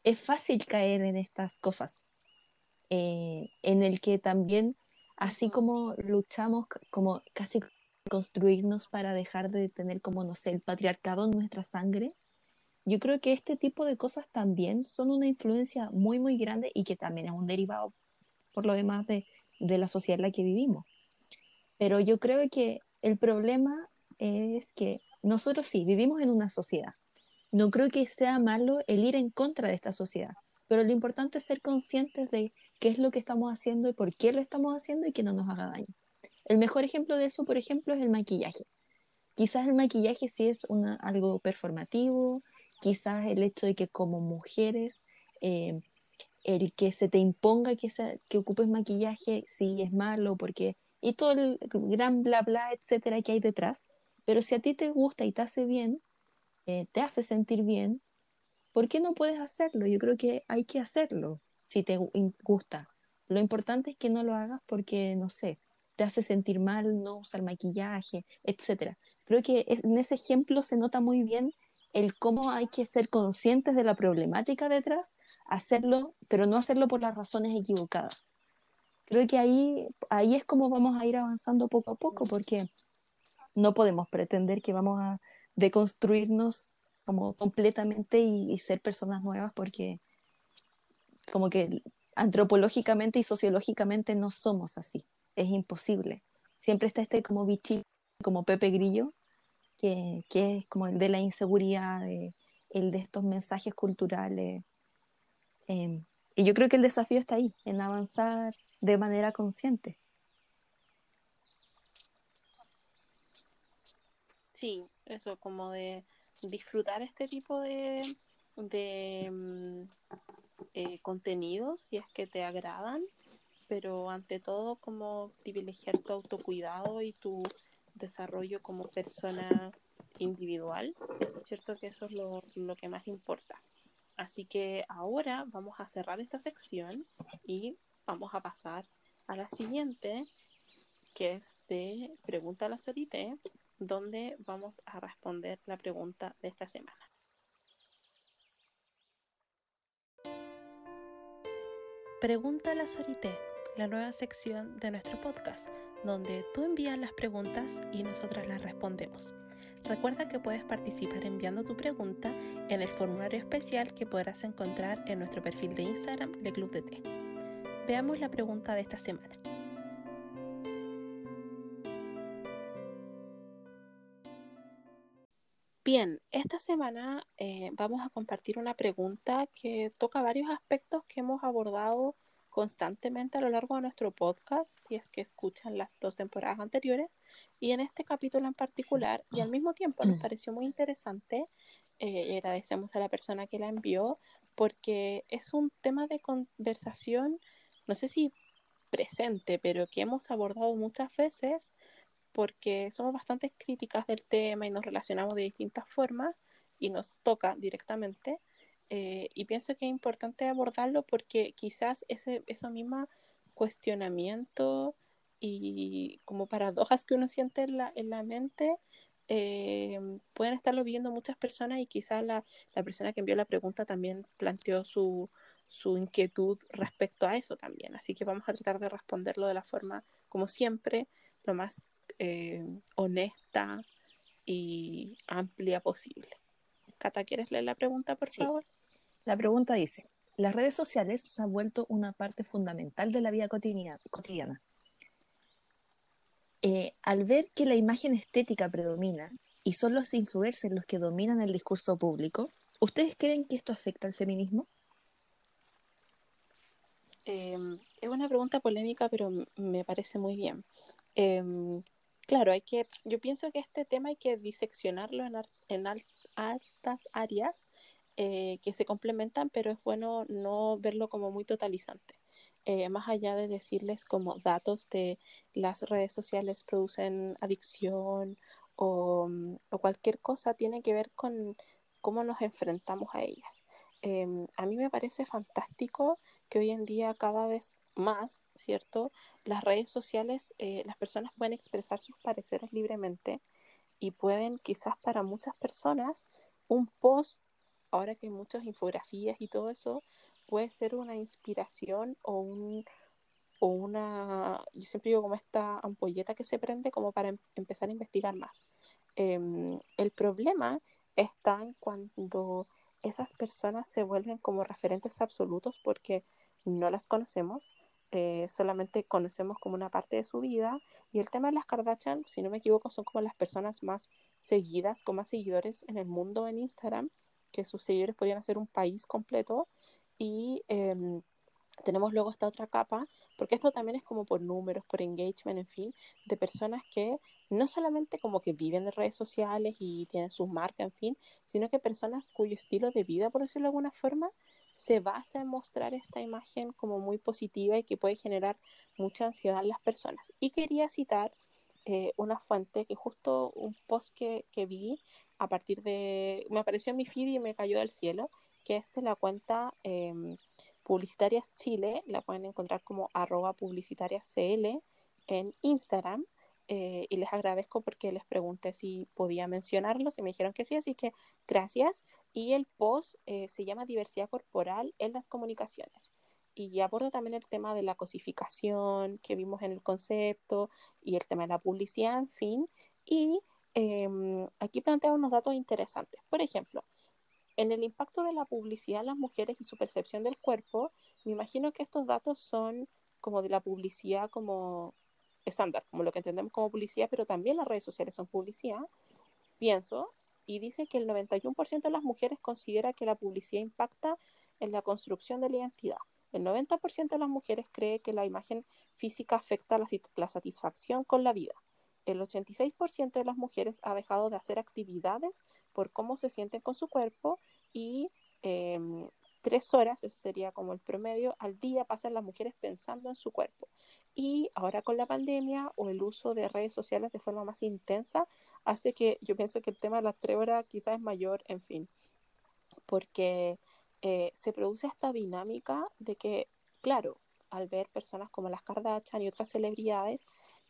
es fácil caer en estas cosas, eh, en el que también, así como luchamos, como casi construirnos para dejar de tener como, no sé, el patriarcado en nuestra sangre, yo creo que este tipo de cosas también son una influencia muy, muy grande y que también es un derivado por lo demás de, la sociedad en la que vivimos. Pero yo creo que el problema es que nosotros sí, vivimos en una sociedad. No creo que sea malo el ir en contra de esta sociedad, pero lo importante es ser conscientes de qué es lo que estamos haciendo y por qué lo estamos haciendo y que no nos haga daño. El mejor ejemplo de eso, por ejemplo, es el maquillaje. Quizás el maquillaje sí es algo performativo, quizás el hecho de que como mujeres eh, el que se te imponga que, que ocupes maquillaje sí es malo, porque, y todo el gran bla bla, etcétera, que hay detrás. Pero si a ti te gusta y te hace bien, eh, te hace sentir bien, ¿por qué no puedes hacerlo? Yo creo que hay que hacerlo si te gusta. Lo importante es que no lo hagas porque, no sé, te hace sentir mal, no usar maquillaje, etcétera. Creo que en ese ejemplo se nota muy bien el cómo hay que ser conscientes de la problemática detrás, hacerlo, pero no hacerlo por las razones equivocadas. Creo que ahí, ahí es como vamos a ir avanzando poco a poco, porque no podemos pretender que vamos a deconstruirnos como completamente y, ser personas nuevas, porque como que antropológicamente y sociológicamente no somos así, es imposible. Siempre está este como bichito, como Pepe Grillo, que, que es como el de la inseguridad, el de estos mensajes culturales. Em, y yo creo que el desafío está ahí, en avanzar de manera consciente. Sí, eso, como de disfrutar este tipo de, de mm, eh, contenidos si es que te agradan, pero ante todo como privilegiar tu autocuidado y tu desarrollo como persona individual, ¿cierto? Que eso es lo, lo que más importa. Así que ahora vamos a cerrar esta sección y vamos a pasar a la siguiente, que es de Pregunta a la Sorite, donde vamos a responder la pregunta de esta semana. Pregunta a la Sorite, la nueva sección de nuestro podcast, donde tú envías las preguntas y nosotras las respondemos. Recuerda que puedes participar enviando tu pregunta en el formulario especial que podrás encontrar en nuestro perfil de Instagram, Le Club de Té. Veamos la pregunta de esta semana. Bien, esta semana eh, vamos a compartir una pregunta que toca varios aspectos que hemos abordado constantemente a lo largo de nuestro podcast, si es que escuchan las dos temporadas anteriores, y en este capítulo en particular, y al mismo tiempo nos pareció muy interesante, eh, y agradecemos a la persona que la envió, porque es un tema de conversación, no sé si presente, pero que hemos abordado muchas veces porque somos bastante críticas del tema y nos relacionamos de distintas formas y nos toca directamente. Eh, y pienso que es importante abordarlo porque quizás ese eso mismo cuestionamiento y como paradojas que uno siente en la, en la mente eh, pueden estarlo viviendo muchas personas y quizás la, la, persona que envió la pregunta también planteó su, su inquietud respecto a eso también. Así que vamos a tratar de responderlo de la forma, como siempre, lo más eh, honesta y amplia posible. Cata, ¿quieres leer la pregunta, por favor? La pregunta dice, las redes sociales se han vuelto una parte fundamental de la vida cotidiana. Eh, al ver que la imagen estética predomina y son los influencers los que dominan el discurso público, ¿ustedes creen que esto afecta al feminismo? Em, es una pregunta polémica, pero me parece muy bien. Em, claro, hay que, yo pienso que este tema hay que diseccionarlo en, en altas áreas eh, que se complementan, pero es bueno no verlo como muy totalizante. Eh, más allá de decirles como datos de las redes sociales producen adicción o, mm, o cualquier cosa, tiene que ver con cómo nos enfrentamos a ellas. Em, a mí me parece fantástico que hoy en día cada vez más, ¿cierto? Las redes sociales, eh, las personas pueden expresar sus pareceres libremente y pueden quizás para muchas personas un post, ahora que hay muchas infografías y todo eso, puede ser una inspiración o un o una, yo siempre digo como esta ampolleta que se prende como para em, empezar a investigar más. Em, el problema está en cuando esas personas se vuelven como referentes absolutos porque no las conocemos, eh, solamente conocemos como una parte de su vida. Y el tema de las Kardashian, si no me equivoco, son como las personas más seguidas, con más seguidores en el mundo en Instagram, que sus seguidores podrían ser un país completo. Y em, tenemos luego esta otra capa, porque esto también es como por números, por engagement, en fin, de personas que no solamente como que viven de redes sociales y tienen sus marcas, en fin, sino que personas cuyo estilo de vida, por decirlo de alguna forma, se basa en mostrar esta imagen como muy positiva y que puede generar mucha ansiedad en las personas. Y quería citar eh, una fuente que justo un post que, que vi a partir de, me apareció en mi feed y me cayó del cielo, que es de la cuenta em, Publicitarias Chile, la pueden encontrar como arroba publicitariascl en Instagram. Eh, y les agradezco porque les pregunté si podía mencionarlos y me dijeron que sí, así que gracias. Y el post eh, se llama Diversidad Corporal en las Comunicaciones y aborda también el tema de la cosificación que vimos en el concepto y el tema de la publicidad, en fin. Y em, aquí plantea unos datos interesantes. Por ejemplo, En el impacto de la publicidad en las mujeres y su percepción del cuerpo, me imagino que estos datos son como de la publicidad como estándar, como lo que entendemos como publicidad, pero también las redes sociales son publicidad, pienso, y dice que el 91% de las mujeres considera que la publicidad impacta en la construcción de la identidad. El 90% de las mujeres cree que la imagen física afecta la, la satisfacción con la vida. El 86% de las mujeres ha dejado de hacer actividades por cómo se sienten con su cuerpo y eh, tres horas, ese sería como el promedio, al día pasan las mujeres pensando en su cuerpo. Y ahora con la pandemia o el uso de redes sociales de forma más intensa, hace que yo pienso que el tema de las tres horas quizás es mayor, en fin, porque eh, se produce esta dinámica de que, claro, al ver personas como las Kardashian y otras celebridades,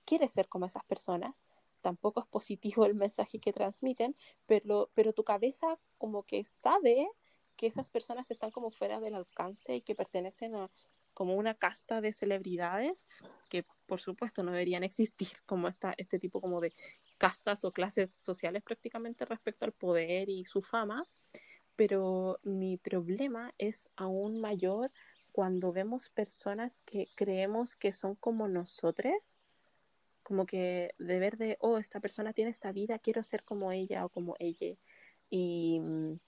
quiere ser como esas personas. Tampoco es positivo el mensaje que transmiten, pero, pero tu cabeza como que sabe que esas personas están como fuera del alcance y que pertenecen a como una casta de celebridades que por supuesto no deberían existir como esta, este tipo como de castas o clases sociales prácticamente respecto al poder y su fama, pero mi problema es aún mayor cuando vemos personas que creemos que son como nosotros, como que de ver de, oh, esta persona tiene esta vida, quiero ser como ella o como ella. Y mm,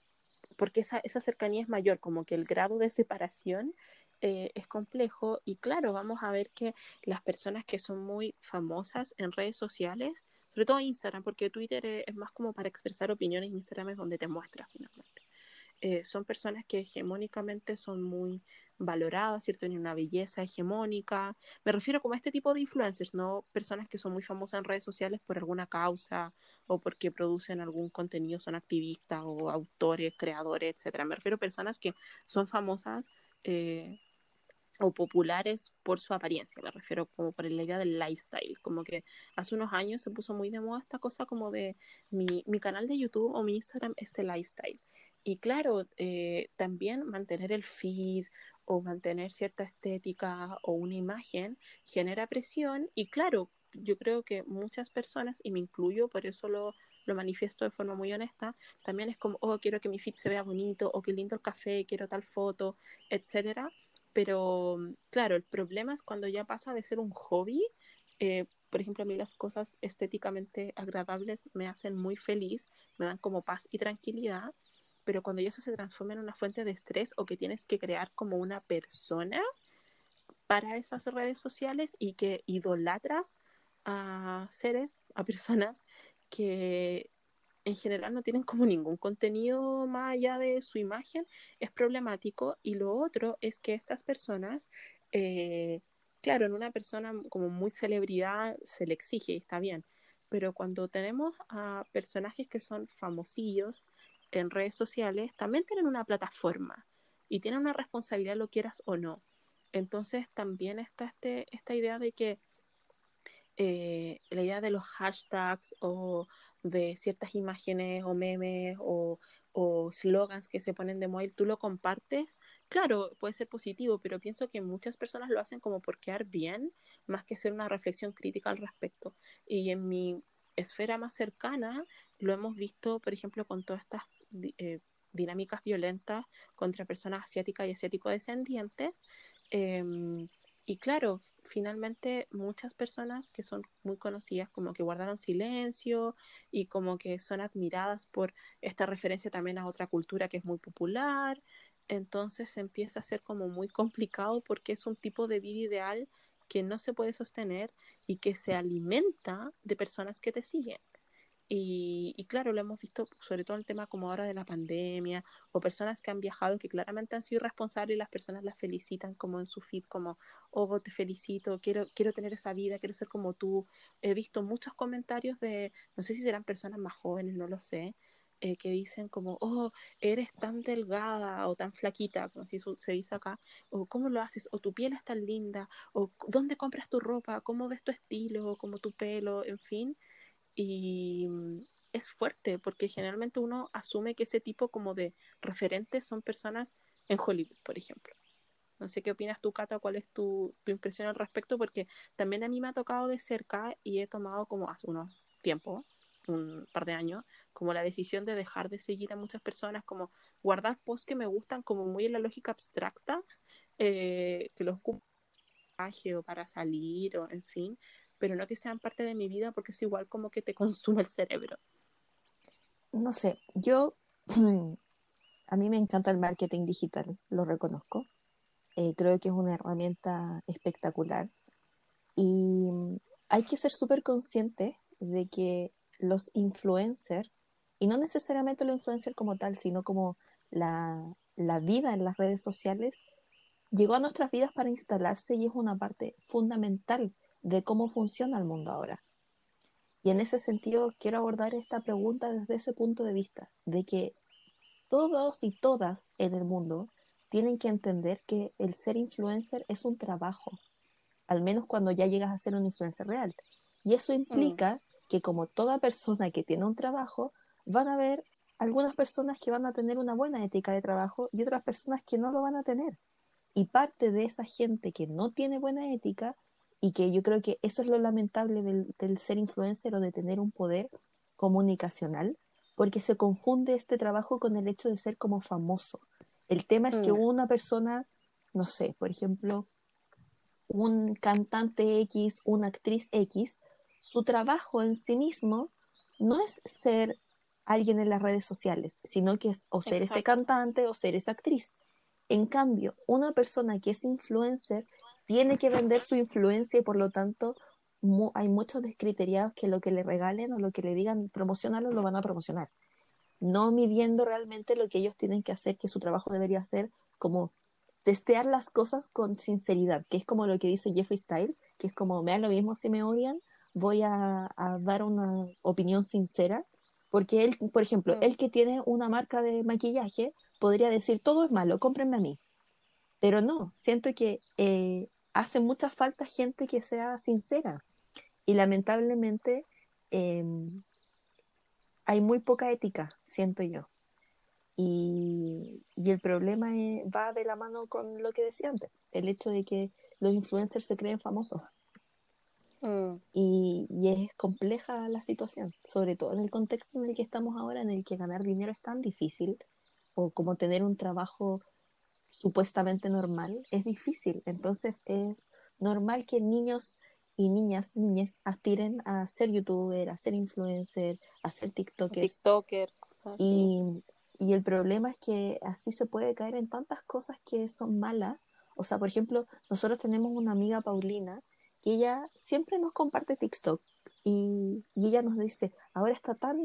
porque esa, esa cercanía es mayor, como que el grado de separación eh, es complejo y claro, vamos a ver que las personas que son muy famosas en redes sociales, sobre todo Instagram, porque Twitter es, más como para expresar opiniones, Instagram es donde te muestras. Eh, son personas que hegemónicamente son muy valoradas, ¿cierto? Tienen una belleza hegemónica. Me refiero como a este tipo de influencers, no personas que son muy famosas en redes sociales por alguna causa o porque producen algún contenido, son activistas o autores, creadores, etcétera. Me refiero a personas que son famosas eh, o populares por su apariencia, me refiero como por la idea del lifestyle, como que hace unos años se puso muy de moda esta cosa como de mi, mi canal de YouTube o mi Instagram es el lifestyle. Y claro, eh, también mantener el feed o mantener cierta estética o una imagen genera presión y claro, yo creo que muchas personas, y me incluyo, por eso lo, lo manifiesto de forma muy honesta, también es como, oh, quiero que mi feed se vea bonito, o qué lindo el café, quiero tal foto, etcétera pero mm, claro, el problema es cuando ya pasa de ser un hobby. Eh, por ejemplo, a mí las cosas estéticamente agradables me hacen muy feliz, me dan como paz y tranquilidad, pero cuando eso se transforma en una fuente de estrés o que tienes que crear como una persona para esas redes sociales y que idolatras a seres, a personas que en general no tienen como ningún contenido más allá de su imagen, es problemático. Y lo otro es que estas personas, eh, claro, en una persona como muy celebridad se le exige y está bien, pero cuando tenemos a personajes que son famosillos en redes sociales, también tienen una plataforma y tienen una responsabilidad, lo quieras o no. Entonces también está este, esta idea de que eh, la idea de los hashtags o de ciertas imágenes o memes o, slogans que se ponen de moda tú lo compartes, claro, puede ser positivo, pero pienso que muchas personas lo hacen como por quedar bien, más que hacer una reflexión crítica al respecto. Y en mi esfera más cercana lo hemos visto, por ejemplo, con todas estas eh, dinámicas violentas contra personas asiáticas y asiático descendientes. Em, y claro, finalmente muchas personas que son muy conocidas como que guardaron silencio y como que son admiradas por esta referencia también a otra cultura que es muy popular. Entonces se empieza a ser como muy complicado porque es un tipo de vida ideal que no se puede sostener y que se alimenta de personas que te siguen. Y, claro, lo hemos visto sobre todo el tema como ahora de la pandemia o personas que han viajado que claramente han sido irresponsables y las personas las felicitan como en su feed, como, oh, te felicito, quiero, quiero tener esa vida, quiero ser como tú. He visto muchos comentarios de, no sé si serán personas más jóvenes, no lo sé, eh, que dicen como, oh, eres tan delgada o tan flaquita, como si se dice acá, o cómo lo haces, o tu piel es tan linda, o dónde compras tu ropa, cómo ves tu estilo, como tu pelo, en fin. Y mm, es fuerte porque generalmente uno asume que ese tipo como de referentes son personas en Hollywood, por ejemplo. No sé qué opinas tú, Cata, cuál es tu, tu impresión al respecto, porque también a mí me ha tocado de cerca y he tomado como hace unos tiempo un par de años, como la decisión de dejar de seguir a muchas personas, como guardar posts que me gustan como muy en la lógica abstracta, eh, que los ocupo para salir o en fin, pero no que sean parte de mi vida porque es igual como que te consume el cerebro. No sé, yo a mí me encanta el marketing digital, lo reconozco. Eh, creo que es una herramienta espectacular y hay que ser súper consciente de que los influencers, y no necesariamente los influencers como tal, sino como la, la vida en las redes sociales, llegó a nuestras vidas para instalarse y es una parte fundamental de cómo funciona el mundo ahora. Y en ese sentido quiero abordar esta pregunta desde ese punto de vista, de que todos y todas en el mundo tienen que entender que el ser influencer es un trabajo, al menos cuando ya llegas a ser un influencer real. Y eso implica mm. que como toda persona que tiene un trabajo, van a haber algunas personas que van a tener una buena ética de trabajo y otras personas que no lo van a tener. Y parte de esa gente que no tiene buena ética, y que yo creo que eso es lo lamentable del, ser influencer o de tener un poder comunicacional, porque se confunde este trabajo con el hecho de ser como famoso. El tema es que mm. una persona, no sé, por ejemplo, un cantante X, una actriz X, su trabajo en sí mismo no es ser alguien en las redes sociales, sino que es o ser ese cantante o ser esa actriz. En cambio, una persona que es influencer tiene que vender su influencia y por lo tanto hay muchos descriteriados que lo que le regalen o lo que le digan promocionarlo lo van a promocionar. No midiendo realmente lo que ellos tienen que hacer, que su trabajo debería ser como testear las cosas con sinceridad, que es como lo que dice Jeffrey Style, que es como me da lo mismo si me odian, voy a, dar una opinión sincera, porque él, por ejemplo, mm. él que tiene una marca de maquillaje, podría decir, todo es malo, cómprenme a mí. Pero no, siento que eh, hace mucha falta gente que sea sincera. Y lamentablemente em, hay muy poca ética, siento yo. Y, el problema va de la mano con lo que decía antes, el hecho de que los influencers se creen famosos. Mm. Y, y, es compleja la situación, sobre todo en el contexto en el que estamos ahora, en el que ganar dinero es tan difícil, o como tener un trabajo supuestamente normal, es difícil. Entonces es normal que niños y niñas, niñas, aspiren a ser youtuber, a ser influencer, a ser tiktoker. TikToker, y, y el problema es que así se puede caer en tantas cosas que son malas. O sea, por ejemplo, nosotros tenemos una amiga Paulina que ella siempre nos comparte TikTok y, y ella nos dice, ahora está tan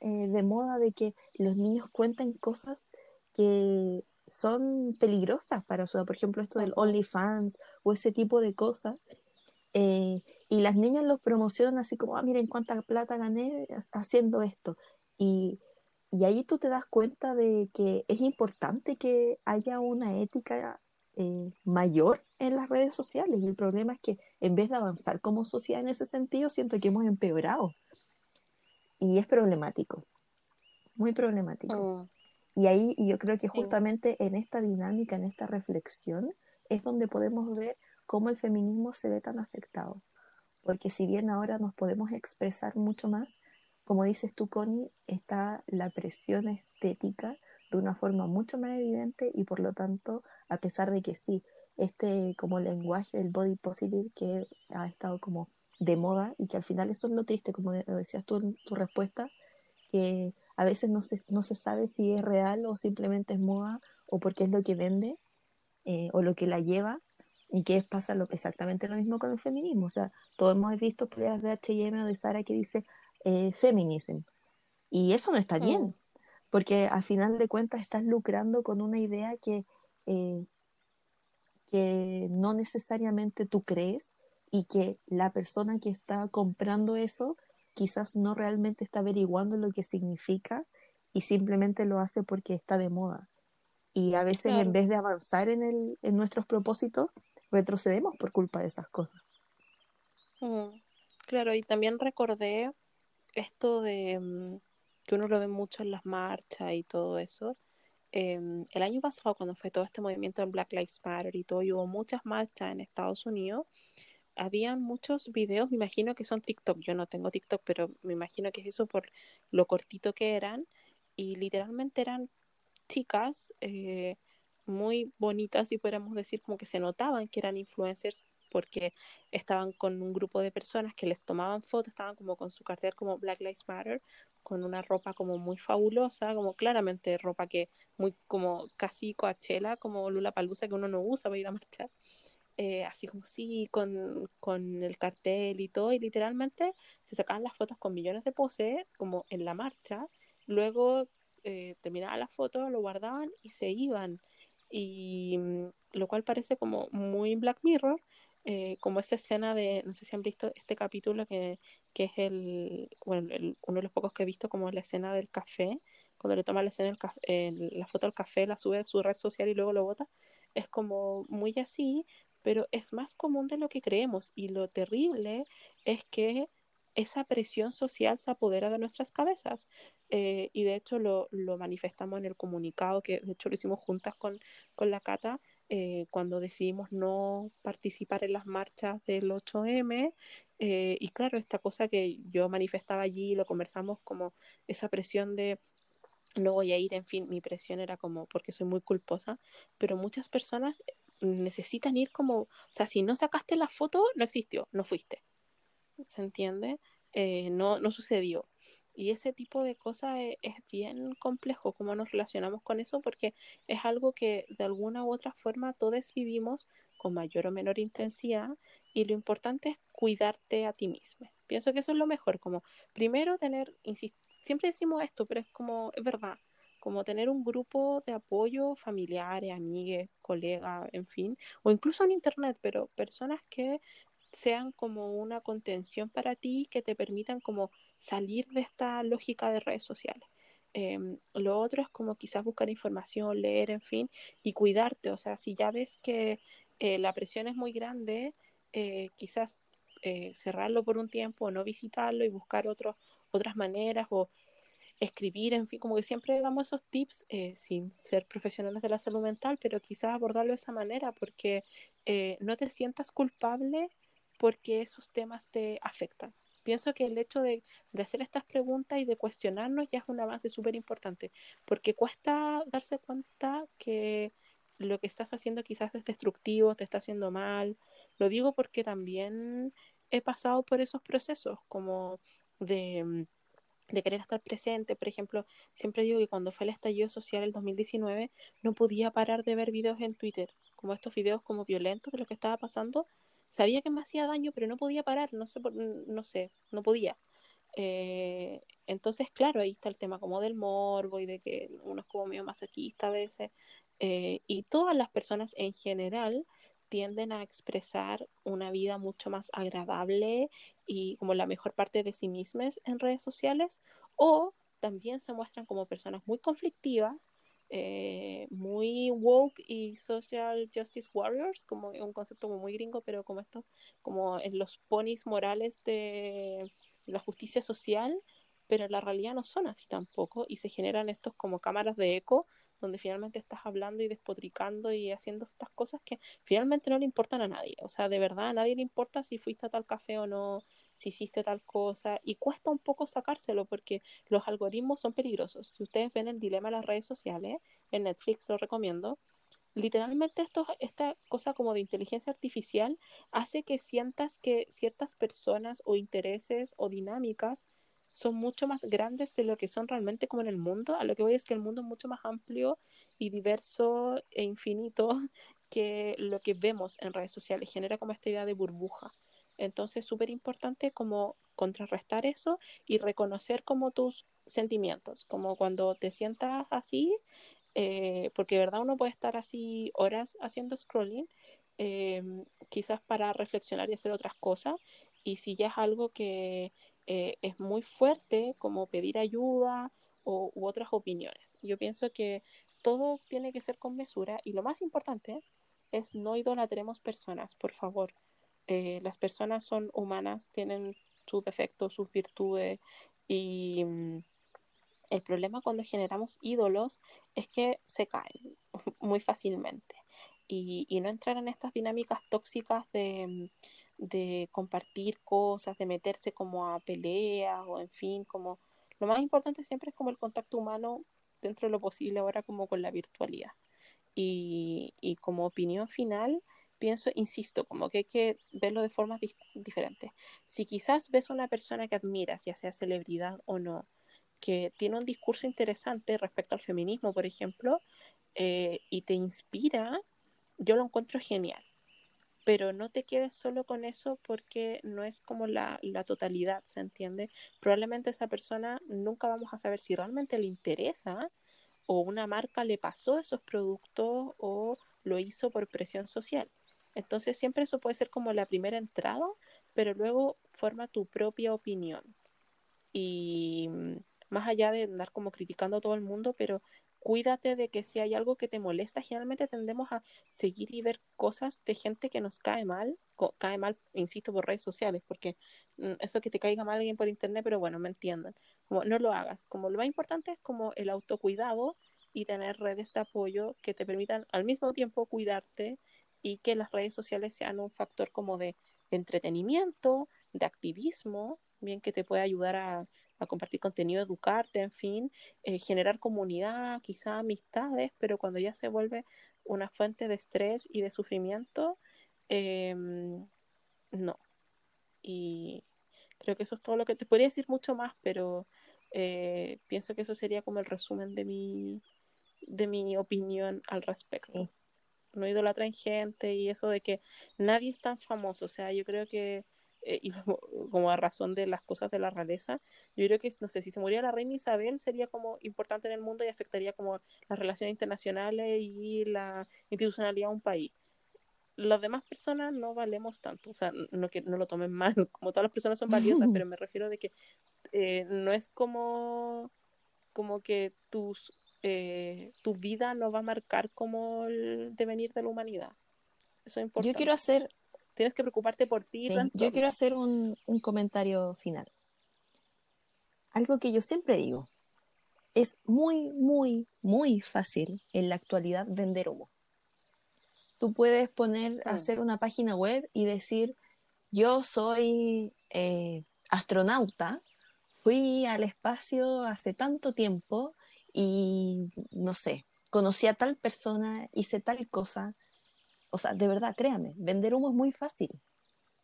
eh, de moda de que los niños cuenten cosas que son peligrosas para su por ejemplo esto del OnlyFans o ese tipo de cosas. Eh, y las niñas los promocionan así como, ah, miren cuánta plata gané haciendo esto. Y, y ahí tú te das cuenta de que es importante que haya una ética eh, mayor en las redes sociales. Y el problema es que en vez de avanzar como sociedad en ese sentido, siento que hemos empeorado. Y es problemático, muy problemático. Mm. Y ahí yo creo que justamente en esta dinámica, en esta reflexión, es donde podemos ver cómo el feminismo se ve tan afectado. Porque si bien ahora nos podemos expresar mucho más, como dices tú, Connie, está la presión estética de una forma mucho más evidente y por lo tanto, a pesar de que sí, este como lenguaje, el body positive que ha estado como de moda y que al final eso es lo triste, como decías tú en tu respuesta, que a veces no se, no se sabe si es real o simplemente es moda o porque es lo que vende eh, o lo que la lleva y que pasa lo, exactamente lo mismo con el feminismo. O sea, todos hemos visto peleas de H&M o de Sara que dice eh, feminism y eso no está mm. bien porque al final de cuentas estás lucrando con una idea que, eh, que no necesariamente tú crees y que la persona que está comprando eso quizás no realmente está averiguando lo que significa y simplemente lo hace porque está de moda. Y a veces en vez de avanzar en, el, en nuestros propósitos, retrocedemos por culpa de esas cosas. Mm, claro, y también recordé esto de mm, que uno lo ve mucho en las marchas y todo eso. Em, el año pasado, cuando fue todo este movimiento en Black Lives Matter y todo, y hubo muchas marchas en Estados Unidos, habían muchos videos, me imagino que son TikTok, yo no tengo TikTok, pero me imagino que es eso por lo cortito que eran, y literalmente eran chicas eh, muy bonitas, si podríamos decir, como que se notaban que eran influencers porque estaban con un grupo de personas que les tomaban fotos, estaban como con su cartel como Black Lives Matter, con una ropa como muy fabulosa, como claramente ropa que muy como casi coachela, como Lula Palusa que uno no usa para ir a marchar. Eh, así como sí, con, con, el cartel y todo, y literalmente se sacaban las fotos con millones de poses, como en la marcha, luego eh, terminaban la foto, lo guardaban y se iban, y mm, lo cual parece como muy Black Mirror, eh, como esa escena de, no sé si han visto este capítulo que, que es el, bueno, uno de los pocos que he visto como la escena del café, cuando le toma la, escena el, la foto al café, la sube a su red social y luego lo bota, es como muy así, pero es más común de lo que creemos y lo terrible es que esa presión social se apodera de nuestras cabezas. Eh, y de hecho lo, lo, manifestamos en el comunicado, que de hecho lo hicimos juntas con, con la Cata, eh, cuando decidimos no participar en las marchas del 8M. Eh, y claro, esta cosa que yo manifestaba allí, lo conversamos como esa presión de no voy a ir, en fin, mi presión era como porque soy muy culposa, pero muchas personas necesitan ir como, o sea, si no sacaste la foto, no existió, no fuiste. ¿Se entiende? Eh, no, no sucedió. Y ese tipo de cosas es, es, bien complejo cómo nos relacionamos con eso porque es algo que de alguna u otra forma todos vivimos con mayor o menor intensidad y lo importante es cuidarte a ti mismo. Pienso que eso es lo mejor, como primero tener, siempre decimos esto, pero es como, es verdad, como tener un grupo de apoyo, familiares, amigues, colegas, en fin, o incluso en internet, pero personas que sean como una contención para ti, que te permitan como salir de esta lógica de redes sociales. Eh, lo otro es como quizás buscar información, leer, en fin, y cuidarte. O sea, si ya ves que eh, la presión es muy grande, eh, quizás eh, cerrarlo por un tiempo no visitarlo y buscar otros otras maneras o escribir, en fin, como que siempre damos esos tips eh, sin ser profesionales de la salud mental, pero quizás abordarlo de esa manera porque eh, no te sientas culpable porque esos temas te afectan. Pienso que el hecho de, de hacer estas preguntas y de cuestionarnos ya es un avance súper importante, porque cuesta darse cuenta que lo que estás haciendo quizás es destructivo, te está haciendo mal. Lo digo porque también he pasado por esos procesos, como de, mm, de querer estar presente. Por ejemplo, siempre digo que cuando fue el estallido social el 2019, no podía parar de ver videos en Twitter, como estos videos como violentos de lo que estaba pasando. Sabía que me hacía daño, pero no podía parar, no sé, no sé, no podía. Eh, entonces, claro, ahí está el tema como del morbo y de que uno es como medio masoquista a veces. Eh, y todas las personas en general tienden a expresar una vida mucho más agradable y como la mejor parte de sí mismas en redes sociales, o también se muestran como personas muy conflictivas, eh, muy woke y social justice warriors, como un concepto muy gringo, pero como esto, como en los ponis morales de la justicia social, pero en la realidad no son así tampoco y se generan estos como cámaras de eco donde finalmente estás hablando y despotricando y haciendo estas cosas que finalmente no le importan a nadie. O sea, de verdad a nadie le importa si fuiste a tal café o no, si hiciste tal cosa. Y cuesta un poco sacárselo porque los algoritmos son peligrosos. Si ustedes ven el dilema de las redes sociales, en Netflix lo recomiendo, literalmente esta cosa como de inteligencia artificial hace que sientas que ciertas personas o intereses o dinámicas son mucho más grandes de lo que son realmente como en el mundo. A lo que voy es que el mundo es mucho más amplio y diverso e infinito que lo que vemos en redes sociales. Genera como esta idea de burbuja. Entonces, súper importante como contrarrestar eso y reconocer como tus sentimientos, como cuando te sientas así, eh, porque de verdad uno puede estar así horas haciendo scrolling, eh, quizás para reflexionar y hacer otras cosas, y si ya es algo que eh, es muy fuerte como pedir ayuda o, u otras opiniones. Yo pienso que todo tiene que ser con mesura y lo más importante es no idolatremos personas, por favor. Eh, las personas son humanas, tienen sus defectos, sus virtudes y mm, el problema cuando generamos ídolos es que se caen muy fácilmente y, y no entrar en estas dinámicas tóxicas de, de compartir cosas, de meterse como a peleas o en fin, como lo más importante siempre es como el contacto humano dentro de lo posible ahora como con la virtualidad. Y, y como opinión final, pienso, insisto, como que hay que verlo de formas diferentes. Si quizás ves una persona que admiras, ya sea celebridad o no, que tiene un discurso interesante respecto al feminismo, por ejemplo, eh, y te inspira, yo lo encuentro genial. Pero no te quedes solo con eso porque no es como la, la totalidad, ¿se entiende? Probablemente esa persona nunca vamos a saber si realmente le interesa o una marca le pasó esos productos o lo hizo por presión social. Entonces siempre eso puede ser como la primera entrada, pero luego forma tu propia opinión. Y mm, más allá de andar como criticando a todo el mundo, pero cuídate de que si hay algo que te molesta, generalmente tendemos a seguir y ver cosas de gente que nos cae mal, cae mal, insisto, por redes sociales, porque mm, eso que te caiga mal alguien por internet, pero bueno, me entiendan, como no lo hagas, como lo más importante es como el autocuidado y tener redes de apoyo que te permitan al mismo tiempo cuidarte y que las redes sociales sean un factor como de, entretenimiento, de activismo, bien que te puede ayudar a, compartir contenido, educarte, en fin, eh, generar comunidad, quizá amistades, pero cuando ya se vuelve una fuente de estrés y de sufrimiento, em, no. Y creo que eso es todo lo que te podría decir mucho más, pero eh, pienso que eso sería como el resumen de mi, de mi opinión al respecto no idolatra gente y eso de que nadie es tan famoso. O sea, yo creo que, eh, y como, a razón de las cosas de la realeza, yo creo que, no sé, si se muriera la reina Isabel sería como importante en el mundo y afectaría como las relaciones internacionales y la institucionalidad de un país. Las demás personas no valemos tanto, o sea, no que no lo tomen mal, como todas las personas son valiosas, pero me refiero de que eh, no es como como que tus eh, tu vida no va a marcar como el devenir de la humanidad. Eso es importante. Yo quiero hacer... Tienes que preocuparte por ti. yo quiero hacer un, un comentario final. Algo que yo siempre digo. Es muy, muy, muy fácil en la actualidad vender humo. Tú puedes poner, mm. hacer una página web y decir, yo soy eh, astronauta, fui al espacio hace tanto tiempo y no sé, conocí a tal persona, hice tal cosa. O sea, de verdad, créame, vender humo es muy fácil.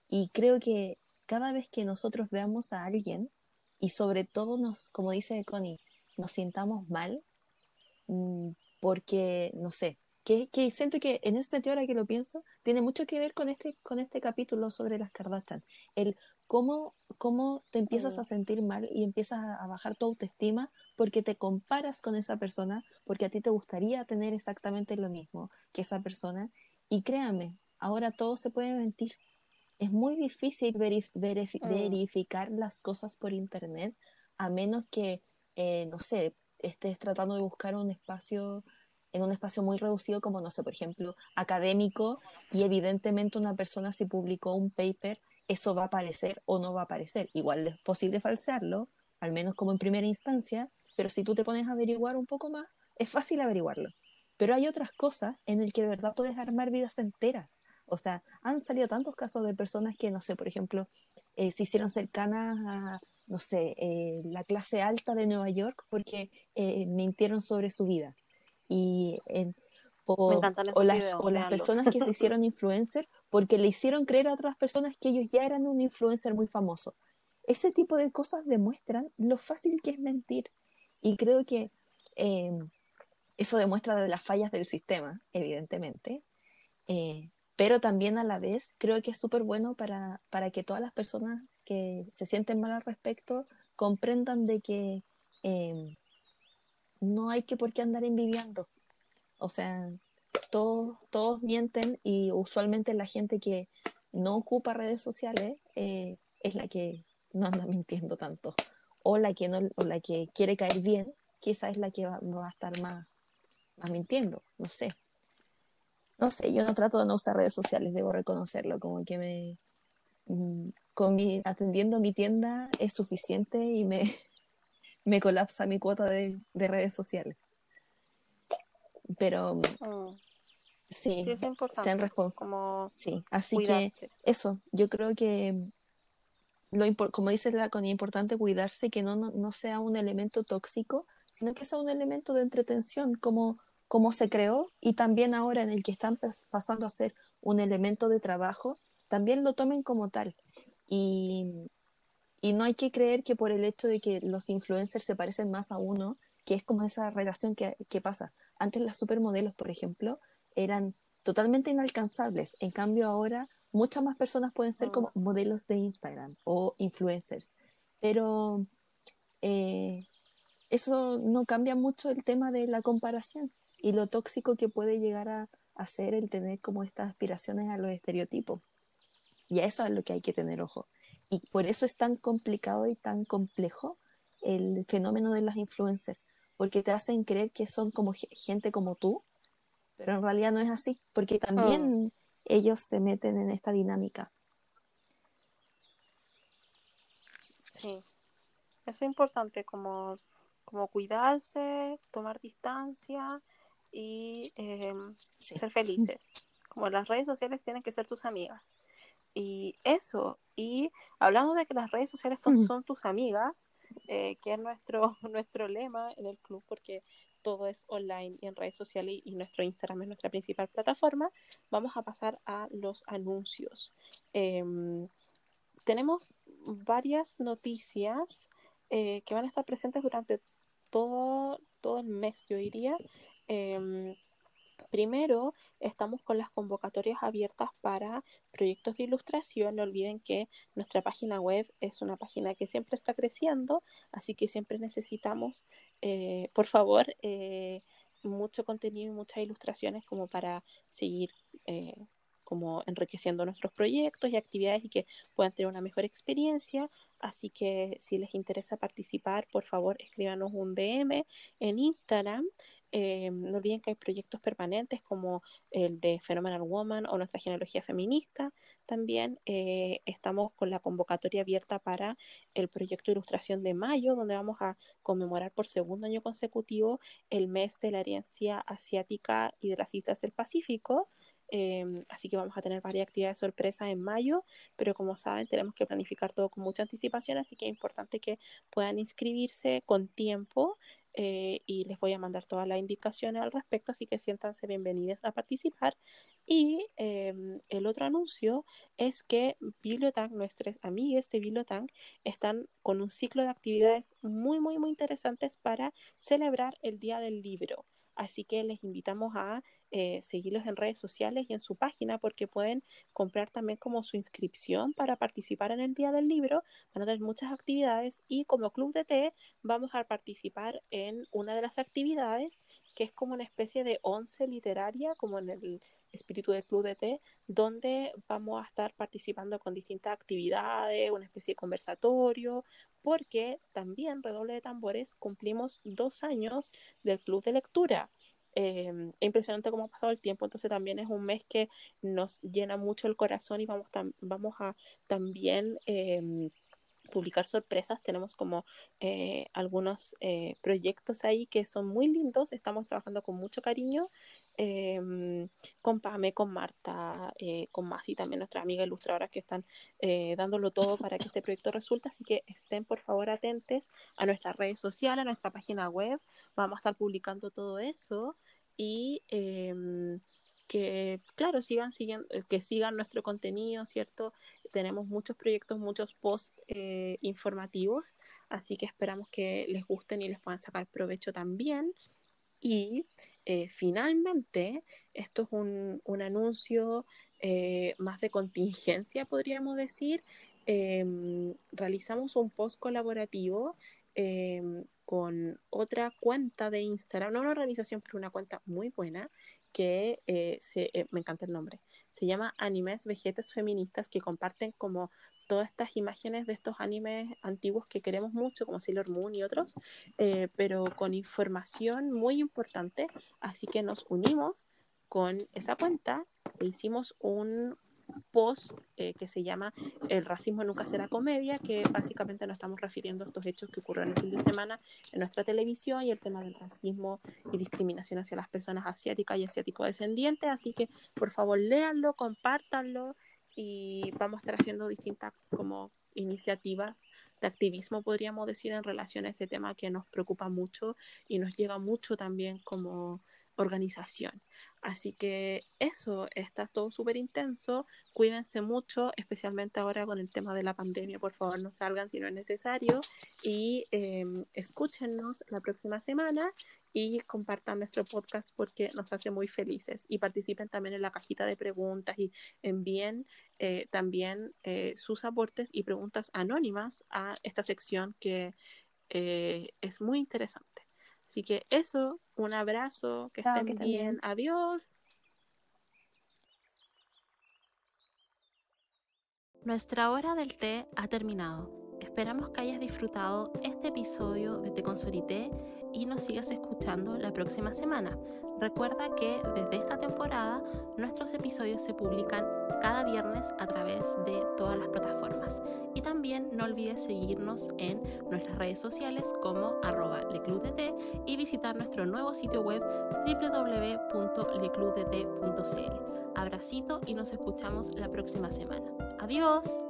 Y creo que cada vez que nosotros veamos a alguien y sobre todo nos, como dice Connie, nos sintamos mal, mm, porque, no sé, que, que, siento que en ese sentido, ahora que lo pienso, tiene mucho que ver con este, con este capítulo sobre las Kardashian. El cómo, cómo te empiezas a sentir mal y empiezas a, bajar tu autoestima porque te comparas con esa persona, porque a ti te gustaría tener exactamente lo mismo que esa persona. Y créame, ahora todo se puede mentir. Es muy difícil mm. verificar las cosas por internet a menos que, eh, no sé, estés tratando de buscar un espacio en un espacio muy reducido como, no sé, por ejemplo, académico y evidentemente una persona si publicó un paper eso va a aparecer o no va a aparecer. Igual es posible falsearlo, al menos como en primera instancia, pero si tú te pones a averiguar un poco más, es fácil averiguarlo. Pero hay otras cosas en el que de verdad puedes armar vidas enteras. O sea, han salido tantos casos de personas que, no sé, por ejemplo, eh, se hicieron cercanas a, no sé, eh, la clase alta de Nueva York porque eh, mintieron sobre su vida. Y en, o, las, o las personas que se hicieron influencer porque le hicieron creer a otras personas que ellos ya eran un influencer muy famoso. Ese tipo de cosas demuestran lo fácil que es mentir. Y creo que em, eso demuestra de las fallas del sistema, evidentemente. Eh, pero también a la vez creo que es súper bueno para, para, que todas las personas que se sienten mal al respecto comprendan de que em, no hay que por qué andar envidiando. O sea, todos, todos mienten y usualmente la gente que no ocupa redes sociales eh, es la que no anda mintiendo tanto. O la que, no, o la que quiere caer bien, quizá es la que va, a estar más, más mintiendo, no sé. No sé, yo no trato de no usar redes sociales, debo reconocerlo, como que me... Mm, con mi, atendiendo mi tienda es suficiente y me, me colapsa mi cuota de, redes sociales. Pero, oh. Sí, Sí, eso es sean responsables. Sí, así que eso, yo creo que lo como dice la es importante cuidarse que no, no, no sea un elemento tóxico, sino que sea un elemento de entretención, como, como se creó, y también ahora en el que están pas- pasando a ser un elemento de trabajo, también lo tomen como tal. Y, y no hay que creer que por el hecho de que los influencers se parecen más a uno, que es como esa relación que, que pasa. Antes las supermodelos, por ejemplo, eran totalmente inalcanzables. En cambio ahora muchas más personas pueden ser Mm, como modelos de Instagram o influencers. Pero eh, eso no cambia mucho el tema de la comparación y lo tóxico que puede llegar a, a ser el tener como estas aspiraciones a los estereotipos. Y a eso es lo que hay que tener ojo. Y por eso es tan complicado y tan complejo el fenómeno de los influencers, porque te hacen creer que son como ge- gente como tú, pero en realidad no es así, porque también ellos se meten en esta dinámica. sí, eso es importante, como, como cuidarse, tomar distancia y em, Sí. ser felices. Como las redes sociales tienen que ser tus amigas. Y eso, y hablando de que las redes sociales son tus amigas, eh, que es nuestro, nuestro lema en el club, porque todo es online y en redes sociales y nuestro Instagram es nuestra principal plataforma, vamos a pasar a los anuncios. Em, tenemos varias noticias eh, que van a estar presentes durante todo, todo el mes, yo diría. Em, Primero, estamos con las convocatorias abiertas para proyectos de ilustración. No olviden que nuestra página web es una página que siempre está creciendo, así que siempre necesitamos, eh, por favor, eh, mucho contenido y muchas ilustraciones como para seguir eh, como enriqueciendo nuestros proyectos y actividades y que puedan tener una mejor experiencia. Así que si les interesa participar, por favor, escríbanos un DM en Instagram eh, no olviden que hay proyectos permanentes como el de Phenomenal Woman o nuestra genealogía feminista. También eh, estamos con la convocatoria abierta para el proyecto de ilustración de mayo, donde vamos a conmemorar por segundo año consecutivo el mes de la herencia asiática y de las islas del Pacífico. Eh, así que vamos a tener varias actividades sorpresas en mayo, pero como saben tenemos que planificar todo con mucha anticipación, así que es importante que puedan inscribirse con tiempo eh, y les voy a mandar todas las indicaciones al respecto, así que siéntanse bienvenidas a participar. Y eh, el otro anuncio es que Bibliotank, nuestras amigas de Bibliotank, están con un ciclo de actividades muy, muy, muy interesantes para celebrar el Día del Libro. Así que les invitamos a eh, seguirlos en redes sociales y en su página porque pueden comprar también como su inscripción para participar en el Día del Libro. Van a tener muchas actividades y como Club de Té vamos a participar en una de las actividades que es como una especie de once literaria, como en el espíritu del Club de Té, donde vamos a estar participando con distintas actividades, una especie de conversatorio, porque también, redoble de tambores, cumplimos dos años del Club de Lectura. Eh, es impresionante cómo ha pasado el tiempo, entonces también es un mes que nos llena mucho el corazón y vamos, vamos a también eh, publicar sorpresas. Tenemos como eh, algunos eh, proyectos ahí que son muy lindos. Estamos trabajando con mucho cariño. Eh, con Pame, con Marta, eh, con Masi, también nuestras amigas ilustradoras que están eh, dándolo todo para que este proyecto resulte. Así que estén por favor atentos a nuestras redes sociales, a nuestra página web. Vamos a estar publicando todo eso y eh, que, claro, sigan, sigan, que sigan nuestro contenido, ¿cierto? Tenemos muchos proyectos, muchos posts eh, informativos, así que esperamos que les gusten y les puedan sacar provecho también. Y eh, finalmente, esto es un, un anuncio eh, más de contingencia, podríamos decir. Eh, realizamos un post colaborativo eh, con otra cuenta de Instagram, no una organización, pero una cuenta muy buena, que eh, se, me encanta el nombre, se llama Animes Vejetes Feministas, que comparten como todas estas imágenes de estos animes antiguos que queremos mucho, como Sailor Moon y otros, eh, pero con información muy importante. Así que nos unimos con esa cuenta e hicimos un post eh, que se llama El racismo nunca será comedia, que básicamente nos estamos refiriendo a estos hechos que ocurrieron el fin de semana en nuestra televisión y el tema del racismo y discriminación hacia las personas asiáticas y asiático-descendientes. Así que por favor léanlo, compártanlo y vamos a estar haciendo distintas como iniciativas de activismo, podríamos decir, en relación a ese tema que nos preocupa mucho y nos llega mucho también como organización. Así que eso, está todo súper intenso. Cuídense mucho, especialmente ahora con el tema de la pandemia. Por favor, no salgan si no es necesario. Y eh, escúchenos la próxima semana y compartan nuestro podcast porque nos hace muy felices. Y participen también en la cajita de preguntas y envíen eh, también eh, sus aportes y preguntas anónimas a esta sección que eh, es muy interesante. Así que eso, un abrazo, que estén bien. bien, adiós. Nuestra hora del té ha terminado. Esperamos que hayas disfrutado este episodio de Te Consolité y nos sigas escuchando la próxima semana. Recuerda que desde esta temporada nuestros episodios se publican cada viernes a través de todas las plataformas. Y también no olvides seguirnos en nuestras redes sociales como arroba leclubdt y visitar nuestro nuevo sitio web www.leclubdt.cl. Abracito y nos escuchamos la próxima semana. Adiós.